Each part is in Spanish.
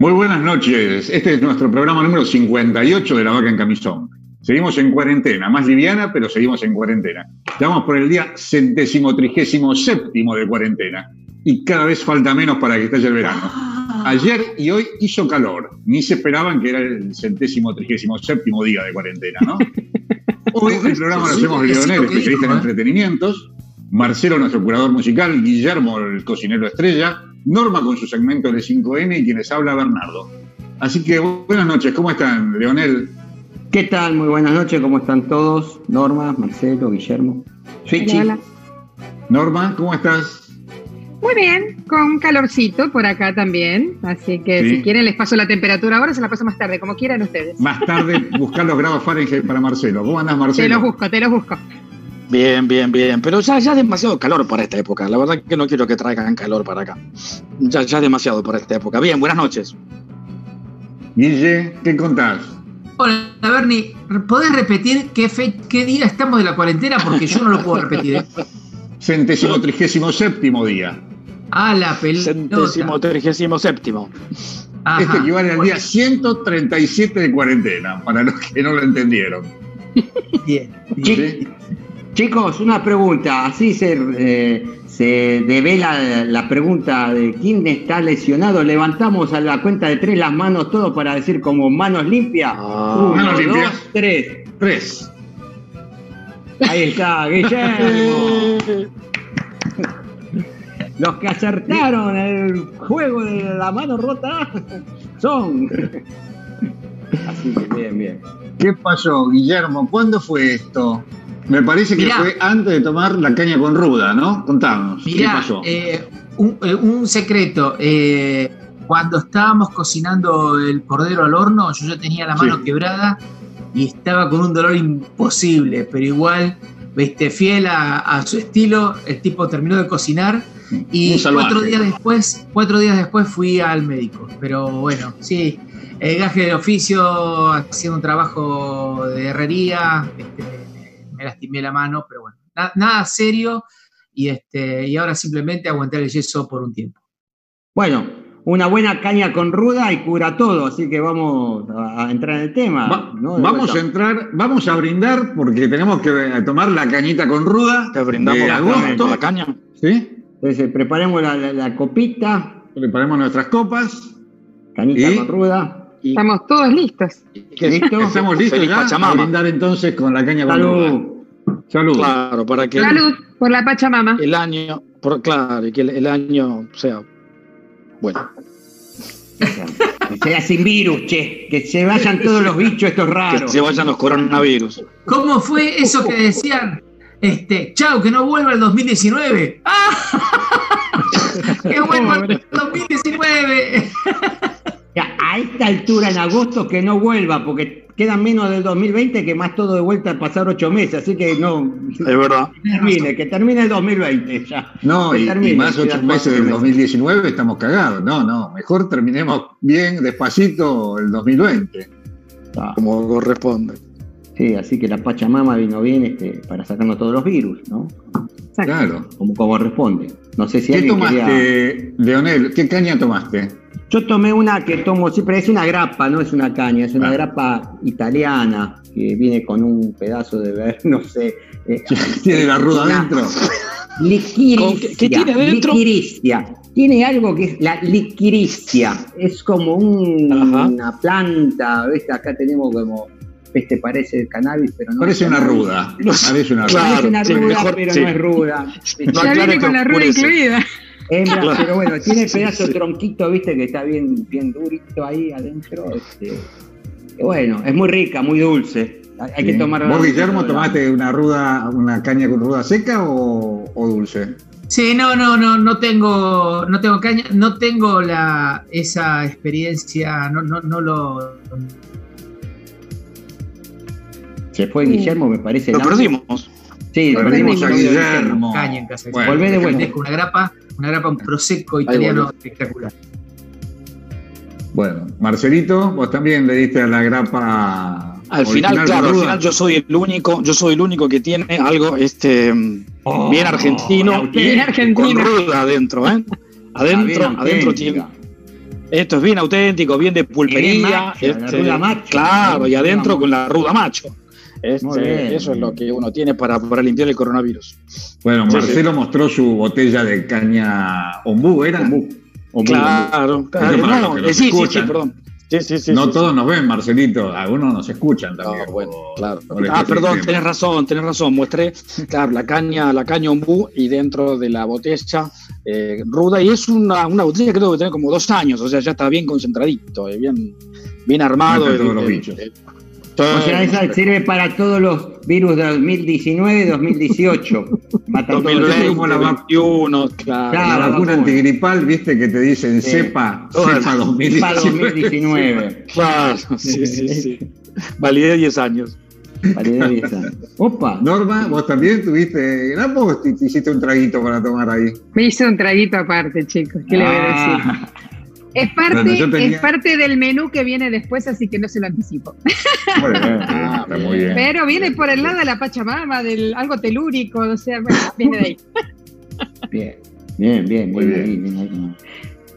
Muy buenas noches. Este es nuestro programa número 58 de La Vaca en Camisón. Seguimos en cuarentena, más liviana, pero seguimos en cuarentena. Estamos por el día centésimo trigésimo séptimo de cuarentena. Y cada vez falta menos para que estalle el verano. Ayer y hoy hizo calor. Ni se esperaban que era el centésimo trigésimo séptimo día de cuarentena, ¿no? Hoy el programa lo hacemos Leonel, especialista en entretenimientos. Marcelo, nuestro curador musical. Guillermo, el cocinero estrella. Norma con su segmento de 5N y quienes habla Bernardo. Así que buenas noches, ¿cómo están, Leonel? ¿Qué tal? Muy buenas noches, ¿cómo están todos? Norma, Marcelo, Guillermo. Switchy. Hola, Norma, ¿cómo estás? Muy bien, con calorcito por acá también. Así que si quieren les paso la temperatura ahora, se la paso más tarde, como quieran ustedes. Más tarde buscar los grados Fahrenheit para Marcelo. ¿Cómo andas, Marcelo? Te los busco, te los busco. Bien, bien, bien. Pero ya, ya demasiado calor para esta época. La verdad que no quiero que traigan calor para acá. Ya, ya demasiado para esta época. Bien, buenas noches. Guille, ¿qué contás? Hola, Bernie. ¿Podés repetir qué, fe, qué día estamos de la cuarentena? Porque yo no lo puedo repetir. ¿eh? Centésimo trigésimo séptimo día. Ah, la pelota. Centésimo trigésimo séptimo. Ajá, este equivale al día 137 de cuarentena, para los que no lo entendieron. Bien. ¿Sí? Chicos, una pregunta. Así se, eh, se devela la pregunta de quién está lesionado. Levantamos a la cuenta de tres las manos todos para decir como manos limpias. Ah, Uno, manos limpias. dos, tres. Tres. Ahí está, Guillermo. Los que acertaron el juego de la mano rota son. Así que bien, bien. ¿Qué pasó, Guillermo? ¿Cuándo fue esto? Me parece que Mirá, fue antes de tomar la caña con ruda, ¿no? Contanos. Mirá, ¿Qué pasó? Eh, un, un, secreto. Eh, cuando estábamos cocinando el cordero al horno, yo ya tenía la mano sí. quebrada y estaba con un dolor imposible, pero igual, viste, fiel a, a su estilo, el tipo terminó de cocinar y cuatro días después, cuatro días después fui al médico. Pero bueno, sí, el gaje de oficio, haciendo un trabajo de herrería, este, me lastimé la mano, pero bueno, nada, nada serio y, este, y ahora simplemente aguantar el yeso por un tiempo. Bueno, una buena caña con ruda y cura todo, así que vamos a entrar en el tema. Va, ¿no? vamos a entrar, vamos a brindar porque tenemos que tomar la cañita con ruda. Que brindamos de agosto. la caña. ¿Sí? Entonces preparemos la, la, la copita. Preparemos nuestras copas. Cañita y... con ruda. Y... Estamos todos listos. ¿Listo? Estamos listos Feliz ya Pachamama. a brindar entonces con la caña Salud. Salud. Claro, para que Salud por la Pachamama. el año, por, claro, y que el, el año sea bueno. Que sea sin virus, che. Que se vayan todos los bichos estos raros. Que se vayan los coronavirus. ¿Cómo fue eso que decían? Este, chao, que no vuelva el 2019. ¡Ah! ¡Que vuelva el 2019! Ya, a esta altura en agosto que no vuelva, porque quedan menos del 2020 que más todo de vuelta a pasar ocho meses, así que no. Es verdad. Que termine, que termine el 2020 ya. No, y, termine, y, más ocho meses del 2019 estamos cagados. No, no, mejor terminemos bien, despacito, el 2020. Ah. Como corresponde. Sí, así que la Pachamama vino bien este, para sacarnos todos los virus, ¿no? Exacto. Claro. Como corresponde. No sé si ¿Qué tomaste, quería... Leonel? ¿Qué caña tomaste? Yo tomé una que tomo siempre, es una grapa, no es una caña, es una ah. grapa italiana que viene con un pedazo de ver, no sé. Eh, ¿Tiene la ruda adentro? Liquiricia. ¿Qué tiene adentro? Liquiricia. Tiene algo que es la liquiricia. Es como un, una planta, ¿ves? Acá tenemos como este parece el cannabis, pero no parece una ruda. Parece una ruda, parece una ruda sí, mejor, pero sí. no es ruda. No, ya viene con la ruda incluida. Hembra, claro. pero bueno, tiene pedazo tronquito, viste, que está bien, bien durito ahí adentro. Este, bueno, es muy rica, muy dulce. Hay que tomar. ¿Vos, Guillermo, tomaste una ruda, una caña con ruda seca o, o, dulce? Sí, no, no, no, no tengo, no tengo caña, no tengo la esa experiencia, no, no, no lo. Se fue Guillermo, me parece. Lo perdimos. Sí, lo perdimos a Guillermo. Caña en casa. Bueno, Volvé de vuelta. Una grapa, una grapa, un prosecco italiano espectacular. Bueno, Marcelito, vos también le diste a la grapa. Al final, claro, al final yo soy el único, yo soy el único que tiene algo este oh, bien argentino, bien argentino. con ruda adentro, ¿eh? Adentro, adentro tiene. Esto es bien auténtico, bien de pulpería. Este, claro, y adentro con la ruda macho. Este, eso es lo que uno tiene para, para limpiar el coronavirus. Bueno, Marcelo mostró su botella de caña ombú, ¿era? Ombú. claro, claro. sí, sí, sí, perdón. Sí, sí, sí, no todos nos ven, Marcelito, algunos nos escuchan también. bueno, claro. Ah, perdón, tenés razón, tenés razón. Muestré, claro, la caña, la caña ombú y dentro de la botella eh, ruda. Y es una, una botella que debe tener como dos años, o sea, ya está bien concentradito, eh, bien, bien armado. O sea, esa sirve para todos los virus de 2019 2018. Mata 2021, la vacuna, claro. la vacuna antigripal, viste que te dicen cepa, cepa 2019. Claro, sí, sí, sí. Validez 10 años. Validez 10 años. Opa. Norma, vos también tuviste grapos te hiciste un traguito para tomar ahí. Me hice un traguito aparte, chicos. ¿Qué le voy a decir? Ah. Es parte, es parte del menú que viene después, así que no se lo anticipo. Ah, muy bien. Pero viene por el lado de la Pachamama, del algo telúrico, o sea, viene de ahí. Bien, bien, bien, muy bien.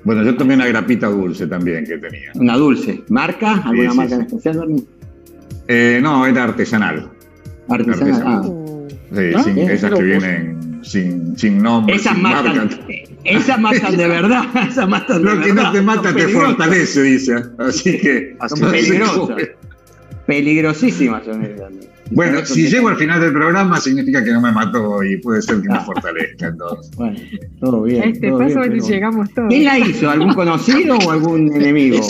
Bueno, yo tomé una grapita dulce también que tenía. ¿Una dulce? ¿Marca? ¿Alguna marca en especial, eh, no, era artesanal. Artesanal. Ah. Sí, sí, esas que vienen sin, sin nombre. Esas sin marca. Esas matan de verdad, esas matan de Lo que no te mata te fortalece, dice. Así que. Así peligrosa. Peligrosísimas son Bueno, si llego al final del programa significa que no me mató y puede ser que me fortalezca. Entonces. Bueno, todo bien. este paso bien, llegamos todos. ¿Quién la hizo? ¿Algún conocido o algún enemigo?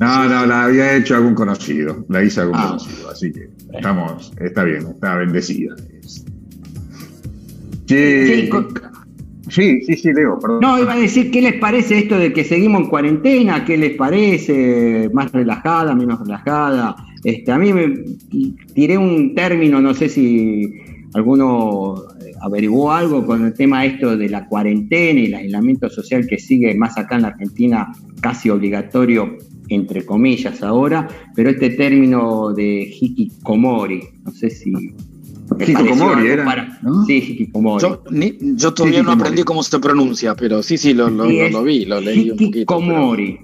No, no, la había hecho algún conocido. La hizo algún ah. conocido. Así que estamos, está bien, está bendecida. Sí, Sí, sí, sí, Leo, perdón. No, iba a decir, ¿qué les parece esto de que seguimos en cuarentena? ¿Qué les parece? ¿Más relajada, menos relajada? Este, a mí me tiré un término, no sé si alguno eh, averiguó algo con el tema esto de la cuarentena y el aislamiento social que sigue más acá en la Argentina casi obligatorio entre comillas ahora, pero este término de hikikomori, no sé si Hikikomori era. Sí, Hikikomori. Yo, yo todavía no aprendí cómo se pronuncia, pero sí, sí, lo, lo, lo, vi, lo leí un poquito. Hikikomori.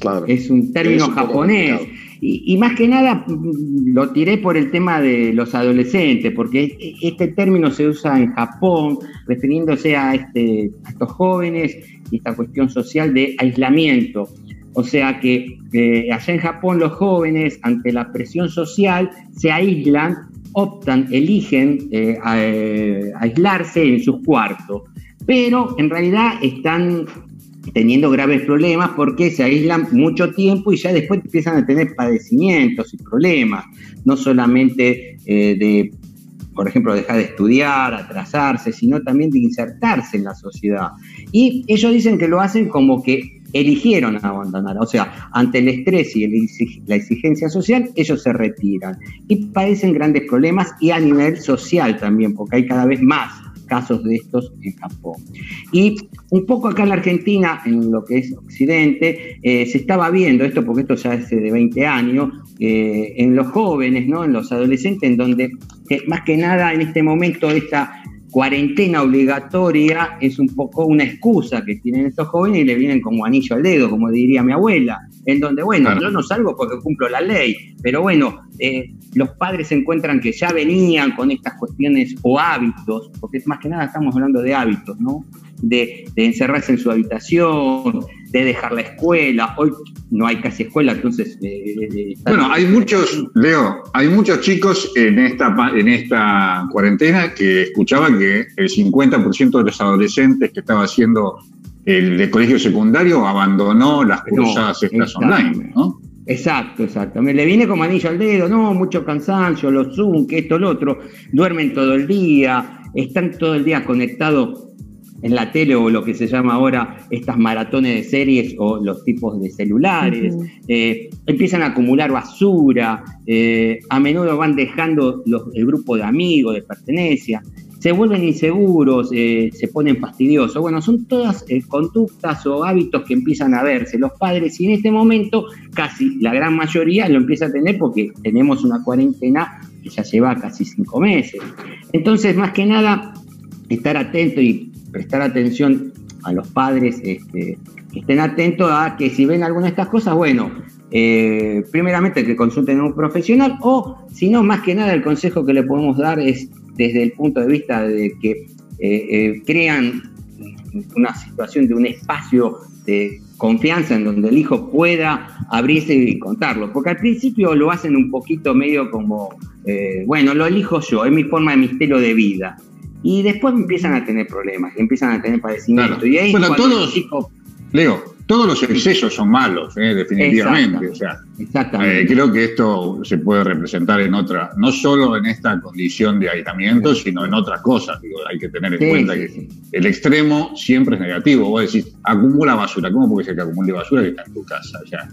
Claro. Es un término japonés. Y, y, más que nada mm, lo tiré por el tema de los adolescentes, porque este término se usa en Japón refiriéndose a, este, a estos jóvenes y esta cuestión social de aislamiento. O sea que eh, allá en Japón los jóvenes, ante la presión social, se aíslan optan, eligen eh, eh, aislarse en sus cuartos, pero en realidad están teniendo graves problemas porque se aíslan mucho tiempo y ya después empiezan a tener padecimientos y problemas, no solamente eh, de, por ejemplo, dejar de estudiar, atrasarse, sino también de insertarse en la sociedad. Y ellos dicen que lo hacen como que eligieron abandonar. O sea, ante el estrés y la exigencia social, ellos se retiran y padecen grandes problemas y a nivel social también, porque hay cada vez más casos de estos en Japón. Y un poco acá en la Argentina, en lo que es Occidente, eh, se estaba viendo esto, porque esto ya es de 20 años, eh, en los jóvenes, ¿no? en los adolescentes, en donde más que nada en este momento esta cuarentena obligatoria es un poco una excusa que tienen estos jóvenes y le vienen como anillo al dedo, como diría mi abuela, en donde, bueno, yo no salgo porque cumplo la ley, pero bueno, eh, los padres se encuentran que ya venían con estas cuestiones o hábitos, porque más que nada estamos hablando de hábitos, ¿no? De, encerrarse en su habitación, de dejar la escuela. Hoy no hay casi escuela, entonces... Eh, eh, bueno, hay muchos, Leo, hay muchos chicos en esta, en esta cuarentena que escuchaban que el 50% de los adolescentes que estaba haciendo el de colegio secundario abandonó las cosas estas online, ¿no? Exacto, exacto. Me le viene como anillo al dedo, no, mucho cansancio, los Zoom, que esto, lo otro. Duermen todo el día, están todo el día conectados en la tele o lo que se llama ahora estas maratones de series o los tipos de celulares, eh, empiezan a acumular basura, eh, a menudo van dejando el grupo de amigos, de pertenencia, se vuelven inseguros, eh, se ponen fastidiosos. Bueno, son todas conductas o hábitos que empiezan a verse los padres y en este momento casi la gran mayoría lo empieza a tener porque tenemos una cuarentena que ya lleva casi cinco meses. Entonces, más que nada, estar atento y prestar atención a los padres este, que estén atentos a que si ven alguna de estas cosas, bueno, eh, primeramente que consulten a un profesional o si no, más que nada el consejo que le podemos dar es desde el punto de vista de que eh, eh, crean una situación de un espacio de confianza en donde el hijo pueda abrirse y contarlo, porque al principio lo hacen un poquito medio como, bueno, lo elijo yo, es mi forma de misterio de vida. Y después empiezan a tener problemas, empiezan a tener padecimiento. Y ahí bueno, todos, Leo, todos los excesos son malos, eh, definitivamente. O sea, eh, creo que esto se puede representar en otra, no solo en esta condición de aislamiento, sino en otras cosas. hay que tener en cuenta que el extremo siempre es negativo. Vos decís, acumula basura. ¿Cómo puede ser que acumule basura que está en tu casa? O sea,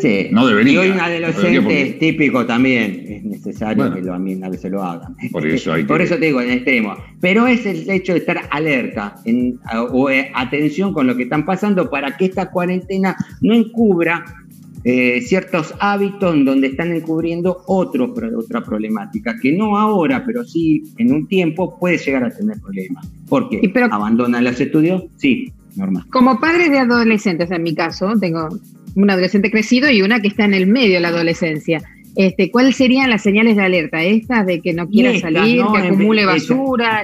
Sí. No debería. Y hoy un adolescente típico también es necesario que lo, a veces lo hagan. Por eso, por eso te digo, en extremo. Pero es el hecho de estar alerta en, o eh, atención con lo que están pasando para que esta cuarentena no encubra eh, ciertos hábitos en donde están encubriendo otro, otra problemática, que no ahora, pero sí en un tiempo puede llegar a tener problemas. ¿Por qué? ¿Abandonan los estudios? Sí, normal. Como padres de adolescentes, en mi caso, tengo un adolescente crecido y una que está en el medio de la adolescencia. Este, ¿Cuáles serían las señales de alerta? ¿Estas de que no quiera salir, que acumule basura?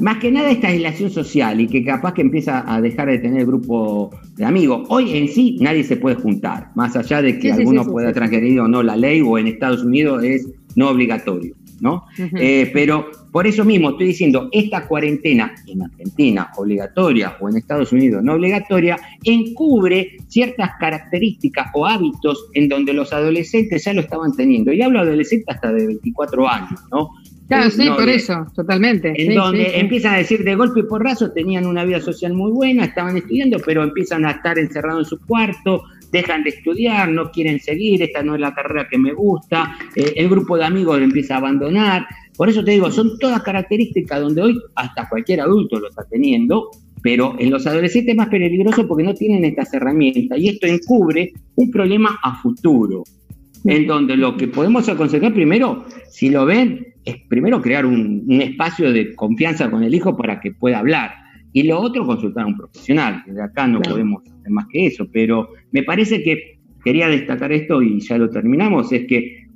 Más que nada esta aislación social y que capaz que empieza a dejar de tener grupo de amigos. Hoy en sí nadie se puede juntar, más allá de que alguno pueda transgredir o no la ley o en Estados Unidos es no obligatorio. ¿no? Eh, pero por eso mismo estoy diciendo, esta cuarentena en Argentina obligatoria o en Estados Unidos no obligatoria, encubre ciertas características o hábitos en donde los adolescentes ya lo estaban teniendo. Y hablo de adolescentes hasta de 24 años, ¿no? Claro, sí, por eso, totalmente. En donde empiezan a decir de golpe y porrazo, tenían una vida social muy buena, estaban estudiando, pero empiezan a estar encerrados en su cuarto, dejan de estudiar, no quieren seguir, esta no es la carrera que me gusta, eh, el grupo de amigos lo empieza a abandonar. Por eso te digo, son todas características donde hoy hasta cualquier adulto lo está teniendo, pero en los adolescentes es más peligroso porque no tienen estas herramientas y esto encubre un problema a futuro, en donde lo que podemos aconsejar primero, si lo ven, es primero crear un, un espacio de confianza con el hijo para que pueda hablar y lo otro, consultar a un profesional, que de acá no podemos hacer más que eso, pero me parece que quería destacar esto y ya lo terminamos, es que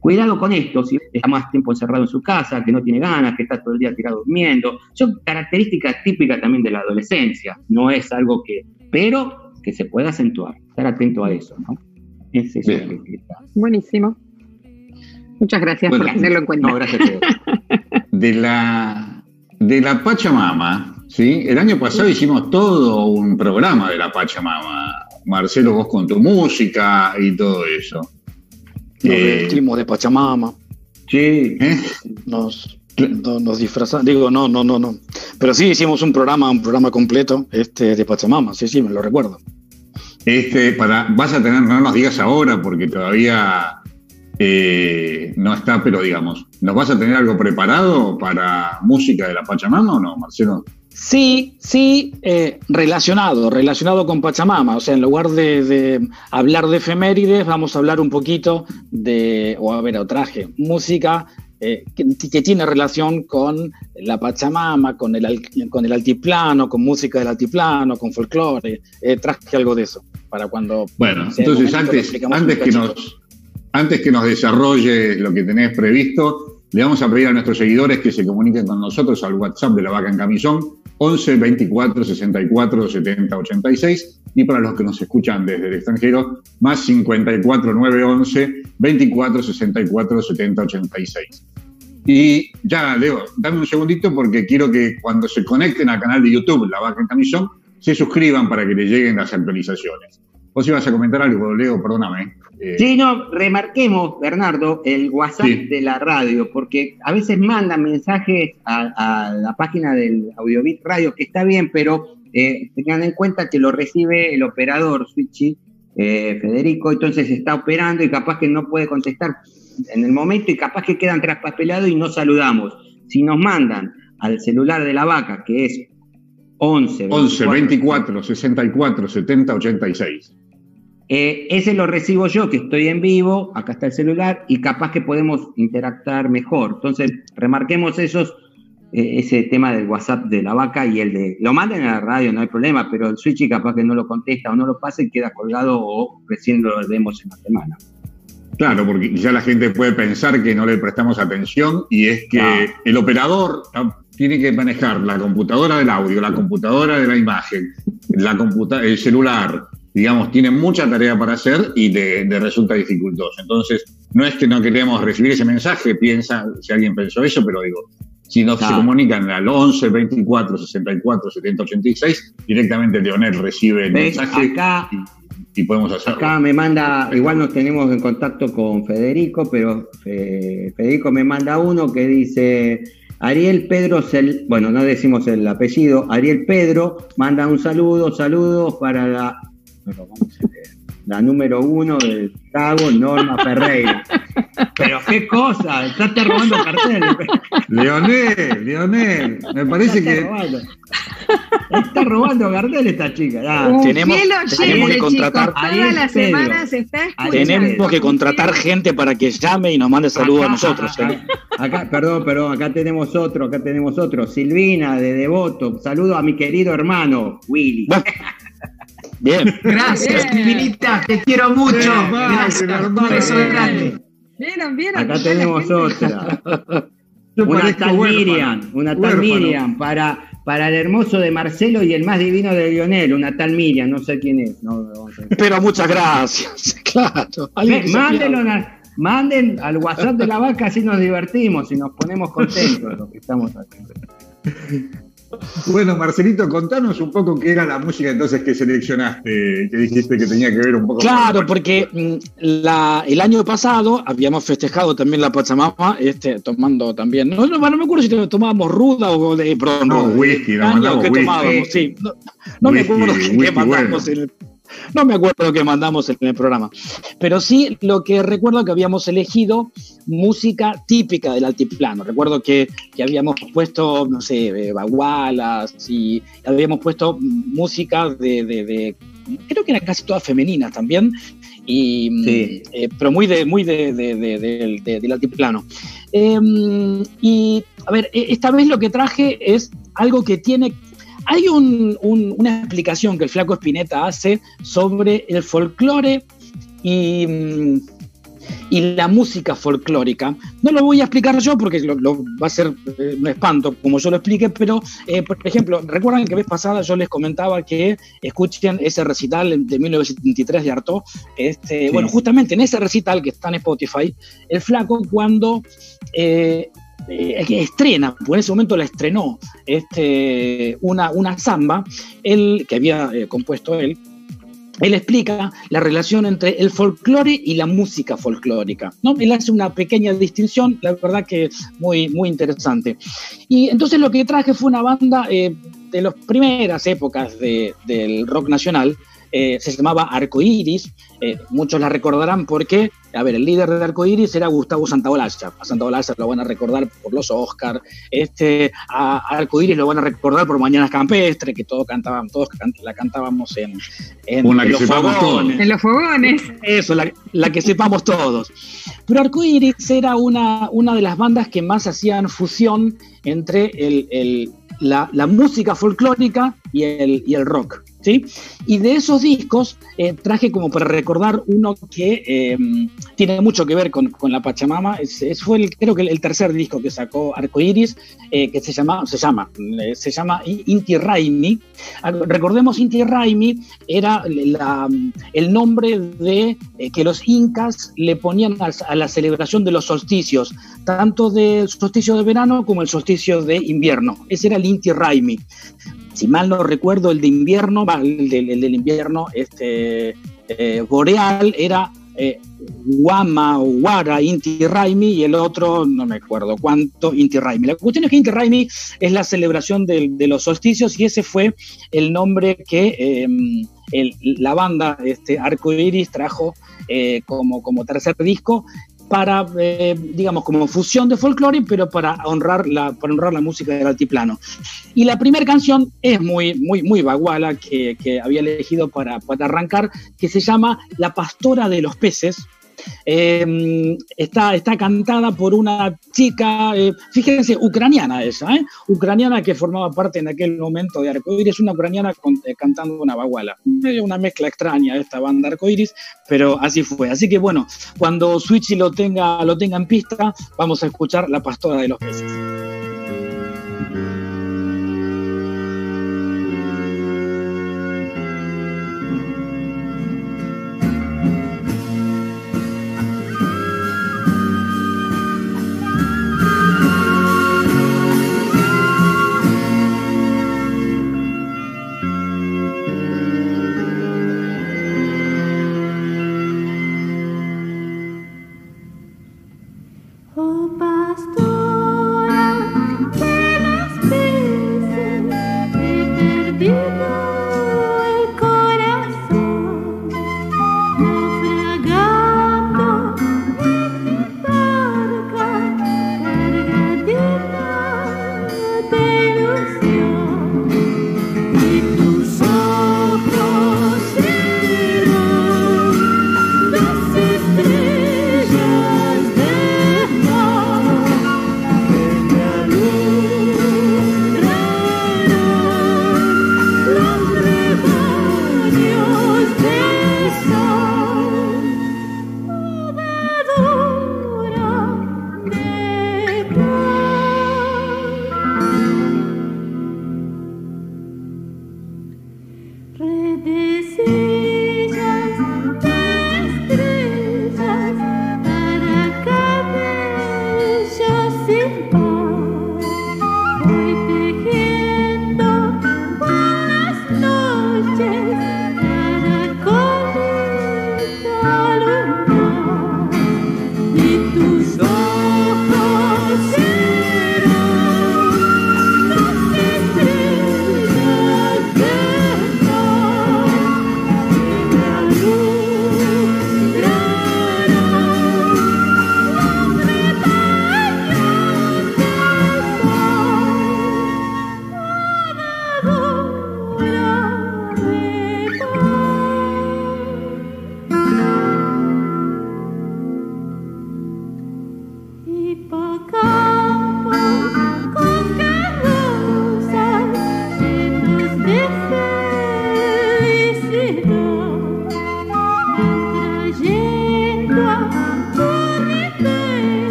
Cuidado con esto, si está más tiempo encerrado en su casa, que no tiene ganas, que está todo el día tirado durmiendo. Son características típicas también de la adolescencia. No es algo que, pero que se pueda acentuar. Estar atento a eso, ¿no? Es eso que, Buenísimo. Muchas gracias por tenerlo en cuenta. No, gracias de la, de la Pachamama, ¿sí? El año pasado hicimos todo un programa de la Pachamama. Marcelo, vos con tu música y todo eso. Nos eh, de Pachamama. Sí. ¿Eh? Nos, nos disfrazamos. Digo, no, no, no, no. Pero sí hicimos un programa, un programa completo este, de Pachamama. Sí, sí, me lo recuerdo. Este, para, vas a tener, no nos digas ahora porque todavía eh, no está, pero digamos, ¿nos vas a tener algo preparado para música de la Pachamama o no, Marcelo? Sí, sí, eh, relacionado, relacionado con Pachamama. O sea, en lugar de, hablar de efemérides, vamos a hablar un poquito de, o a ver, o traje, música eh, que, tiene relación con la Pachamama, con el, con el altiplano, con música del altiplano, con folclore. traje algo de eso para cuando. Bueno, entonces antes, antes que nos antes que nos desarrolle lo que tenés previsto, le vamos a pedir a nuestros seguidores que se comuniquen con nosotros al WhatsApp de la Vaca en Camisón, 11 24 64 70 86, y para los que nos escuchan desde el extranjero, más 54 9 11 24 64 70 86. Y ya, Leo, dame un segundito porque quiero que cuando se conecten al canal de YouTube La Vaca en Camisón, se suscriban para que les lleguen las actualizaciones. Vos ibas a comentar algo, Leo, perdóname. Eh, sí, no, remarquemos, Bernardo, el WhatsApp de la radio, porque a veces mandan mensajes a, la página del Audiobit Radio, que está bien, pero eh, tengan en cuenta que lo recibe el operador Switchy, eh, Federico, entonces está operando y capaz que no puede contestar en el momento y capaz que quedan traspapelados y no saludamos. Si nos mandan al celular de la vaca, que es 11, 11 24 64 70 86. Eh, ese lo recibo yo, que estoy en vivo, acá está el celular, y capaz que podemos interactuar mejor. Entonces, remarquemos esos eh, ese tema del WhatsApp de la vaca y el de. Lo manden a la radio, no hay problema, pero el switch capaz que no lo contesta o no lo pasa y queda colgado o recién lo vemos en la semana. Claro, porque ya la gente puede pensar que no le prestamos atención y es que el operador tiene que manejar la computadora del audio, la computadora de la imagen, la el celular, digamos, tiene mucha tarea para hacer y le, resulta dificultoso. Entonces, no es que no queremos recibir ese mensaje, piensa, si alguien pensó eso, pero digo, si no se comunican al 11 24 64 70 86, directamente Leonel recibe el mensaje acá, y, podemos hacerlo. Acá me manda, igual nos tenemos en contacto con Federico, pero eh, Federico me manda uno que dice Ariel Pedro, bueno, no decimos el apellido, Ariel Pedro manda un saludo, saludos para la, la número uno del Chicago, Norma Ferreira. Pero qué cosa, estás robando carteles. Leonel, Leonel, me parece que. Está robando carteles esta chica. tenemos, tenemos que contratar. Todas las semanas está Tenemos que contratar gente para que llame y nos mande saludos a nosotros. ¿eh? Acá, perdón, perdón, acá tenemos otro, acá tenemos otro. Silvina de Devoto. Saludo a mi querido hermano, Willy. Bien. Gracias, Silvinita, te quiero mucho. Gracias, un beso grande. Vieron, vieron. Acá tenemos otra. una tal Miriam, una tal Miriam para, para el hermoso de Marcelo y el más divino de Lionel, una tal Miriam, no sé quién es. Pero muchas gracias, claro. manden al WhatsApp de la vaca, así nos divertimos y nos ponemos contentos los que estamos haciendo. Bueno, Marcelito, contanos un poco qué era la música entonces que seleccionaste, que dijiste que tenía que ver un poco Claro, porque mm, el año pasado habíamos festejado también la Pachamama, este, tomando también, no, no, me acuerdo si tomábamos ruda o de perdón, no, whisky, no, que tomábamos, sí. No, me acuerdo qué mandamos en el no me acuerdo lo que mandamos en el programa. Pero sí lo que recuerdo que habíamos elegido música típica del altiplano. Recuerdo que, habíamos puesto, no sé, eh, bagualas y habíamos puesto música de, creo que eran casi todas femeninas también. Y, eh, pero muy de muy de, del altiplano. Em, y a ver, e, esta vez lo que traje es algo que tiene hay una explicación que el flaco Spinetta hace sobre el folclore y, la música folclórica. No lo voy a explicar yo porque lo, va a ser eh, un espanto como yo lo explique, pero eh, por ejemplo, recuerdan que vez pasada yo les comentaba que escuchen ese recital de 1973 de Artaud. Este, Bueno, justamente en ese recital que está en Spotify, el flaco cuando eh, eh, que estrena, por ese momento la estrenó, este, una, una samba, él, que había eh, compuesto él, él explica la relación entre el folclore y la música folclórica. ¿no? Él hace una pequeña distinción, la verdad que muy, muy interesante. Y entonces lo que traje fue una banda eh, de las primeras épocas del rock nacional, eh, se llamaba Arcoiris. Eh, muchos la recordarán porque, a ver, el líder de Arcoiris era Gustavo Santaolalla. A Santaolalla lo van a recordar por los Oscars. Este, a, Arcoiris lo van a recordar por Mañanas Campestre, que todos cantaban, todos la cantábamos en, los fogones. En los fogones. Eso, la, que sepamos todos. Pero Arcoiris era una, una de las bandas que más hacían fusión entre el, la, la, música folclórica y el, y el rock. ¿Sí? Y de esos discos eh, traje como para recordar uno que eh, tiene mucho que ver con, la Pachamama. Es, fue el, creo que el, tercer disco que sacó Arcoiris, eh, que se llama, se llama, se llama Inti Raimi. Ah, recordemos Inti Raimi era el nombre de que los incas le ponían a, la celebración de los solsticios, tanto del solsticio de verano como el solsticio de invierno. Ese era el Inti Raimi si mal no recuerdo, el de invierno, el, del invierno este, eh, boreal era eh, Guama Guara Inti Raimi y el otro, no me acuerdo cuánto, Inti Raimi. La cuestión es que Inti Raimi es la celebración de, los solsticios y ese fue el nombre que em, la banda este, Arco Iris trajo eh, como, como tercer disco para, eh, digamos, como fusión de folclore, pero para honrar la, para honrar la música del altiplano. Y la primera canción es muy, muy, muy baguala que, que había elegido para, para, arrancar, que se llama La Pastora de los Peces. Eh, está, está cantada por una chica, eh, fíjense, ucraniana esa, ¿eh? ucraniana que formaba parte en aquel momento de Arcoiris, una ucraniana cantando una baguala. Una mezcla extraña esta banda Arcoiris, pero así fue. Así que bueno, cuando Switchy lo tenga, lo tenga en pista, vamos a escuchar La Pastora de los Peces.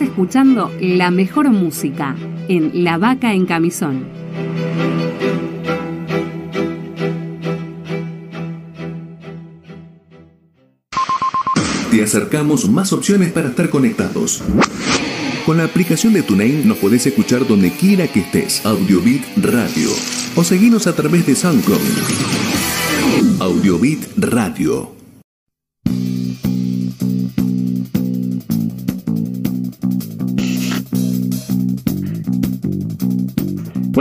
Escuchando la mejor música en La Vaca en Camisón. Te acercamos más opciones para estar conectados. Con la aplicación de TuneIn nos podés escuchar donde quiera que estés. Audiobit Radio. O seguinos a través de SoundCloud. Audiobit Radio.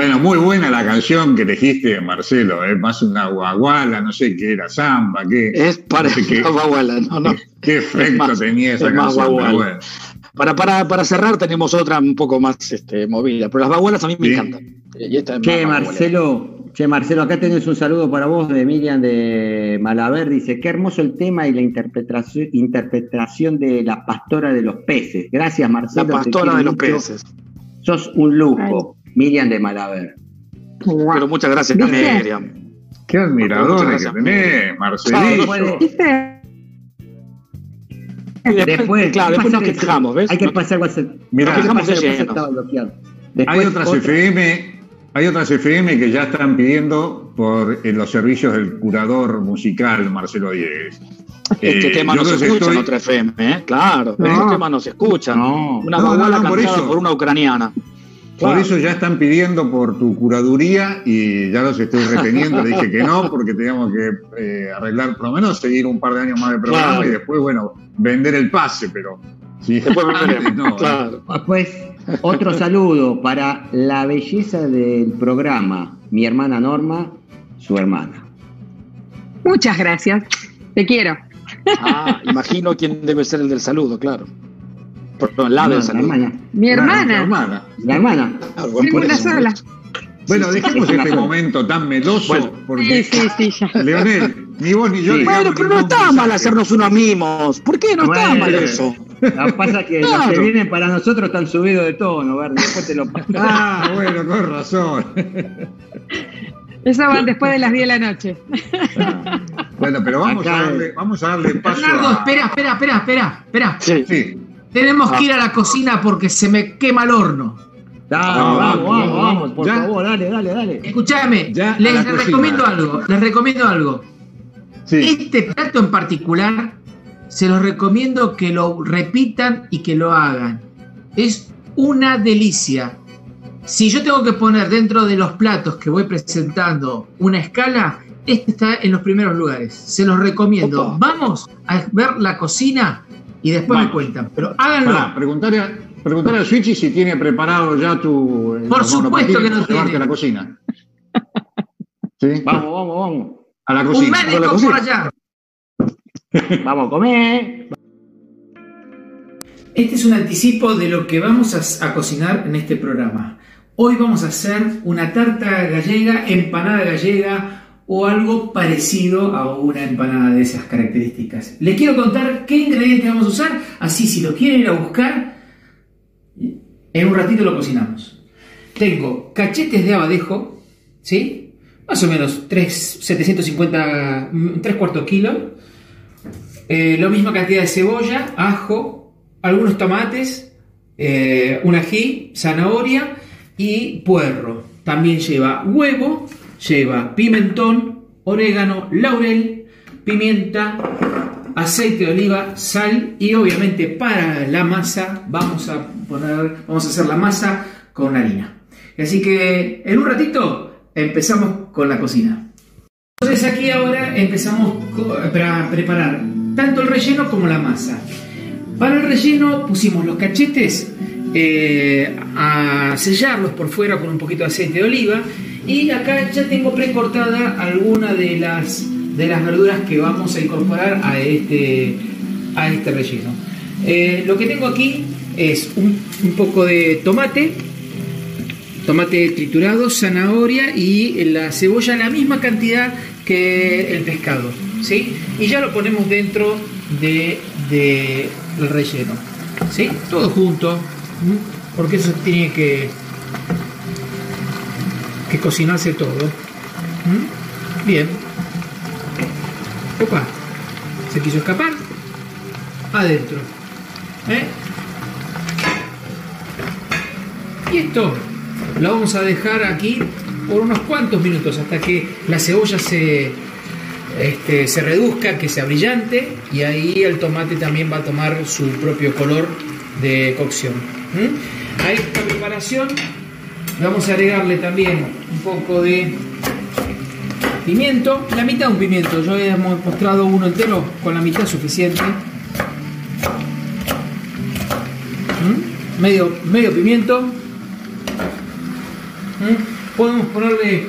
Bueno, muy buena la canción que elegiste, Marcelo, es más una guaguala, no sé qué era, samba, qué. Es para qué, guaguala, no, no. Qué efecto tenía esa canción. Para, para, para, cerrar tenemos otra un poco más este, movida, pero las bagualas a mí me encantan. che, Marcelo, che, Marcelo, acá tenés un saludo para vos de Miriam de Malaver. Dice, qué hermoso el tema y la interpretación, interpretación de la pastora de los peces. Gracias, Marcelo. La pastora de los peces. Sos un lujo. Miriam de Malaver. Pero muchas gracias, Miriam. Qué admiradora que tenés, Marcelito. Después, claro, después nos quejamos, ¿ves? Hay que pasar WhatsApp. Mira, estaba bloqueado. hay otras FM, hay otras FM que ya están pidiendo por los servicios del curador musical Marcelo Diegues. Este tema no se escucha en otra FM, ¿eh? Claro, este tema no se escucha. No, una no, por, eso. por una ucraniana. Por eso ya están pidiendo por tu curaduría y ya los estoy reteniendo. Le dije que no, porque teníamos que eh, arreglar, por lo menos seguir un par de años más de programa y después, bueno, vender el pase, pero. Sí, después no, claro. Pues otro saludo para la belleza del programa, mi hermana Norma, su hermana. Muchas gracias, te quiero. Ah, imagino quién debe ser el del saludo, claro. Perdón, la del saludo. Mi hermana. Mi hermana. Mi hermana. una sola. Bueno, dejemos este momento tan meloso. porque, sí, sí, sí, ya. Leonel, ni vos ni yo. bueno, pero no está mal hacernos unos mimos. ¿Por qué no está mal eso? Lo que pasa es que los que vienen para nosotros están subidos de tono, ¿verdad? Después te lo Ah, bueno, con razón. Eso va después de las 10 de la noche. Bueno, pero vamos, a darle, vamos a darle paso. Bernardo, espera, espera, espera, espera, espera. Sí. sí. Tenemos que ir a la cocina porque se me quema el horno. vamos, vamos, vamos, vamos, por favor, dale, dale, dale. Escúchame, les, recomiendo algo, les recomiendo algo. Este plato en particular, se los recomiendo que lo repitan y que lo hagan. Es una delicia. Si yo tengo que poner dentro de los platos que voy presentando una escala, este está en los primeros lugares. Se los recomiendo. Vamos a ver la cocina y después me cuentan. Pero háganlo. preguntarle, a, preguntarle a Switchy si tiene preparado ya tu. Eh, Por supuesto que no tiene. a la cocina. ¿Sí? Vamos, vamos, vamos. A la cocina. Un médico por allá. vamos a comer. Este es un anticipo de lo que vamos a, a, cocinar en este programa. Hoy vamos a hacer una tarta gallega, empanada gallega, o algo parecido a una empanada de esas características. Les quiero contar qué ingredientes vamos a usar, así si lo quieren ir a buscar, en un ratito lo cocinamos. Tengo cachetes de abadejo, ¿sí? Más o menos 3, 750, 3 cuartos kilo. Eh, lo misma cantidad de cebolla, ajo, algunos tomates, eh, un ají, zanahoria y puerro. También lleva huevo, lleva pimentón, orégano, laurel, pimienta, aceite de oliva, sal y obviamente para la masa vamos a poner, vamos a hacer la masa con harina. Así que en un ratito empezamos con la cocina. Entonces aquí ahora empezamos a preparar tanto el relleno como la masa. Para el relleno pusimos los cachetes eh, a sellarlos por fuera con un poquito de aceite de oliva y acá ya tengo precortada alguna de las, de las verduras que vamos a incorporar a este, a este relleno. Eh, lo que tengo aquí es un, poco de tomate, tomate triturado, zanahoria y la cebolla la misma cantidad que el pescado. ¿sí? Y ya lo ponemos dentro del de, relleno. ¿sí? Todo junto, porque eso tiene que que cocinase todo. ¿Mm? Bien. Opa, se quiso escapar. Adentro. ¿Eh? Y esto lo vamos a dejar aquí por unos cuantos minutos hasta que la cebolla se, este, se reduzca, que sea brillante y ahí el tomate también va a tomar su propio color de cocción. ¿Mm? Esta preparación Vamos a agregarle también un poco de pimiento, la mitad de un pimiento. Yo he mostrado uno entero con la mitad suficiente. ¿Mm? Medio, medio pimiento. ¿Mm? Podemos ponerle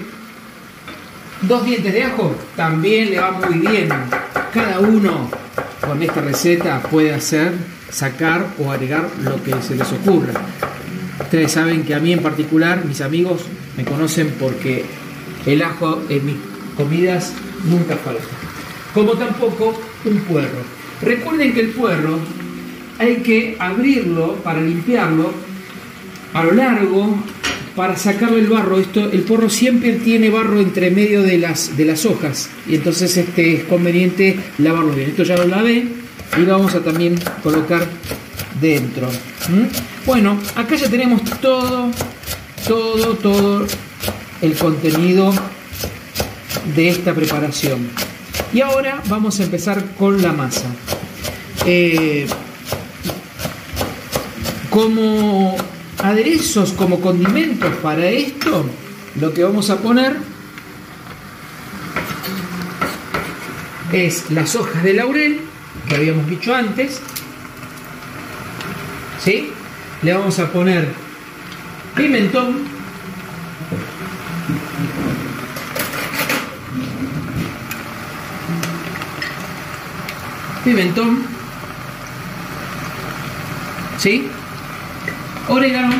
dos dientes de ajo, también le va muy bien. Cada uno con esta receta puede hacer, sacar o agregar lo que se les ocurra. Ustedes saben que a mí en particular, mis amigos me conocen porque el ajo en mis comidas nunca falta. Como tampoco un puerro. Recuerden que el puerro hay que abrirlo para limpiarlo a lo largo para sacarle el barro. Esto, el porro siempre tiene barro entre medio de las, de las hojas y entonces este, es conveniente lavarlo bien. Esto ya lo lavé y lo vamos a también colocar dentro. Bueno, acá ya tenemos todo todo, todo el contenido de esta preparación. Y ahora vamos a empezar con la masa. Eh, como aderezos, como condimentos para esto, lo que vamos a poner es las hojas de laurel que habíamos dicho antes. ¿Sí? Le vamos a poner pimentón. Pimentón. ¿Sí? Orégano.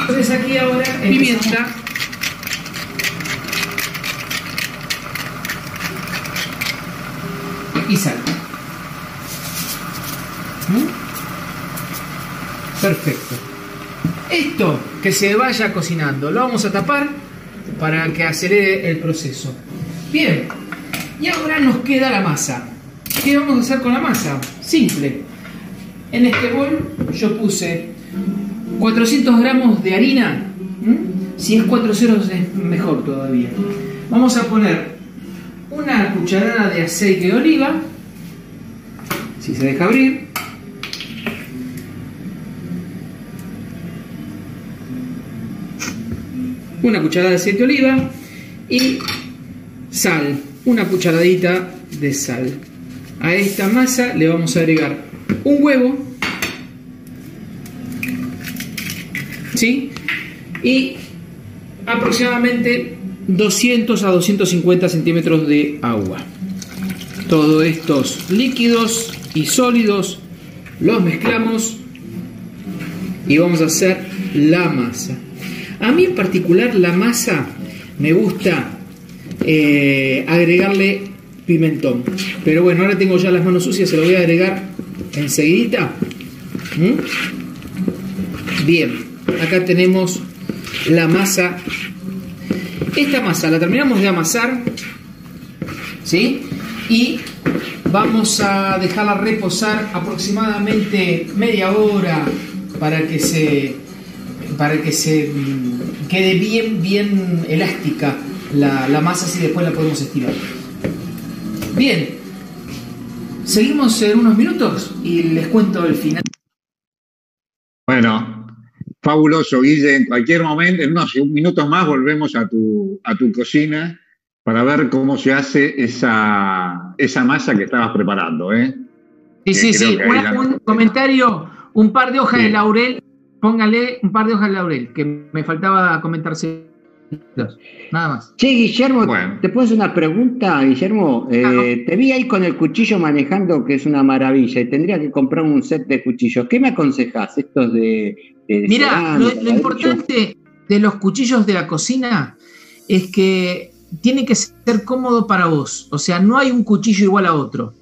Entonces aquí ahora pimienta. Y sal. Perfecto. Esto que se vaya cocinando lo vamos a tapar para que acelere el proceso. Bien, y ahora nos queda la masa. ¿Qué vamos a hacer con la masa? Simple. En este bol yo puse 400 gramos de harina. Si es 4 ceros es mejor todavía. Vamos a poner una cucharada de aceite de oliva. Si se deja abrir. Una cucharada de aceite de oliva. Y sal. Una cucharadita de sal. A esta masa le vamos a agregar un huevo, ¿sí? Y aproximadamente 200 a 250 centímetros de agua. Todos estos líquidos y sólidos los mezclamos y vamos a hacer la masa. A mí en particular la masa me gusta eh, agregarle pimentón. Pero bueno, ahora tengo ya las manos sucias, se lo voy a agregar enseguida. ¿Mm? Bien, acá tenemos la masa. Esta masa la terminamos de amasar, ¿sí? Y vamos a dejarla reposar aproximadamente media hora para que se para que se mm, quede bien bien elástica la, la masa si después la podemos estirar. Bien, seguimos en unos minutos y les cuento el final. Bueno, fabuloso, Guille. En cualquier momento, en unos minutos más, volvemos a tu, a tu cocina para ver cómo se hace esa, esa masa que estabas preparando. ¿eh? Sí, sí, sí. Un, comentario, un par de hojas de laurel. Póngale un par de hojas de laurel, que me faltaba comentarse Nada más. Sí, Guillermo, te puedo hacer una pregunta, Guillermo. Eh, te vi ahí con el cuchillo manejando, que es una maravilla, y tendría que comprar un set de cuchillos. ¿Qué me aconsejas? Estos de. Mira, lo, importante de los cuchillos de la cocina es que tiene que ser cómodo para vos. O sea, no hay un cuchillo igual a otro.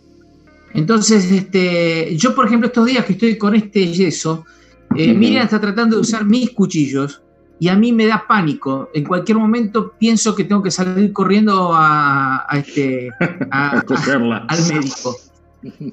Entonces, este, yo, por ejemplo, estos días que estoy con este yeso, eh, Miriam está tratando de usar mis cuchillos y a mí me da pánico. En cualquier momento pienso que tengo que salir corriendo a, este, al médico.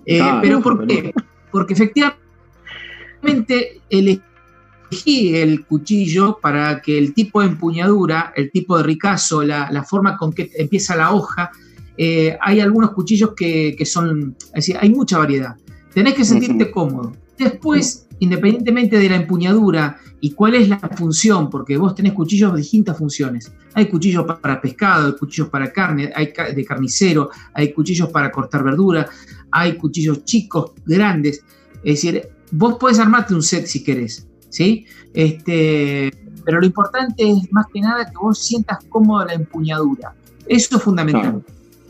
Eh, pero ¿por qué? Porque efectivamente elegí el cuchillo para que el tipo de empuñadura, el tipo de ricazo, la, forma con que empieza la hoja, eh, hay algunos cuchillos que, son, es decir, hay mucha variedad. Tenés que sentirte cómodo. Después, independientemente de la empuñadura y cuál es la función, porque vos tenés cuchillos de distintas funciones. Hay cuchillos para pescado, hay cuchillos para carne, hay de carnicero, hay cuchillos para cortar verdura, hay cuchillos chicos, grandes. Es decir, vos podés armarte un set si querés, ¿sí? Este, pero lo importante es más que nada que vos sientas cómoda la empuñadura. Eso es fundamental.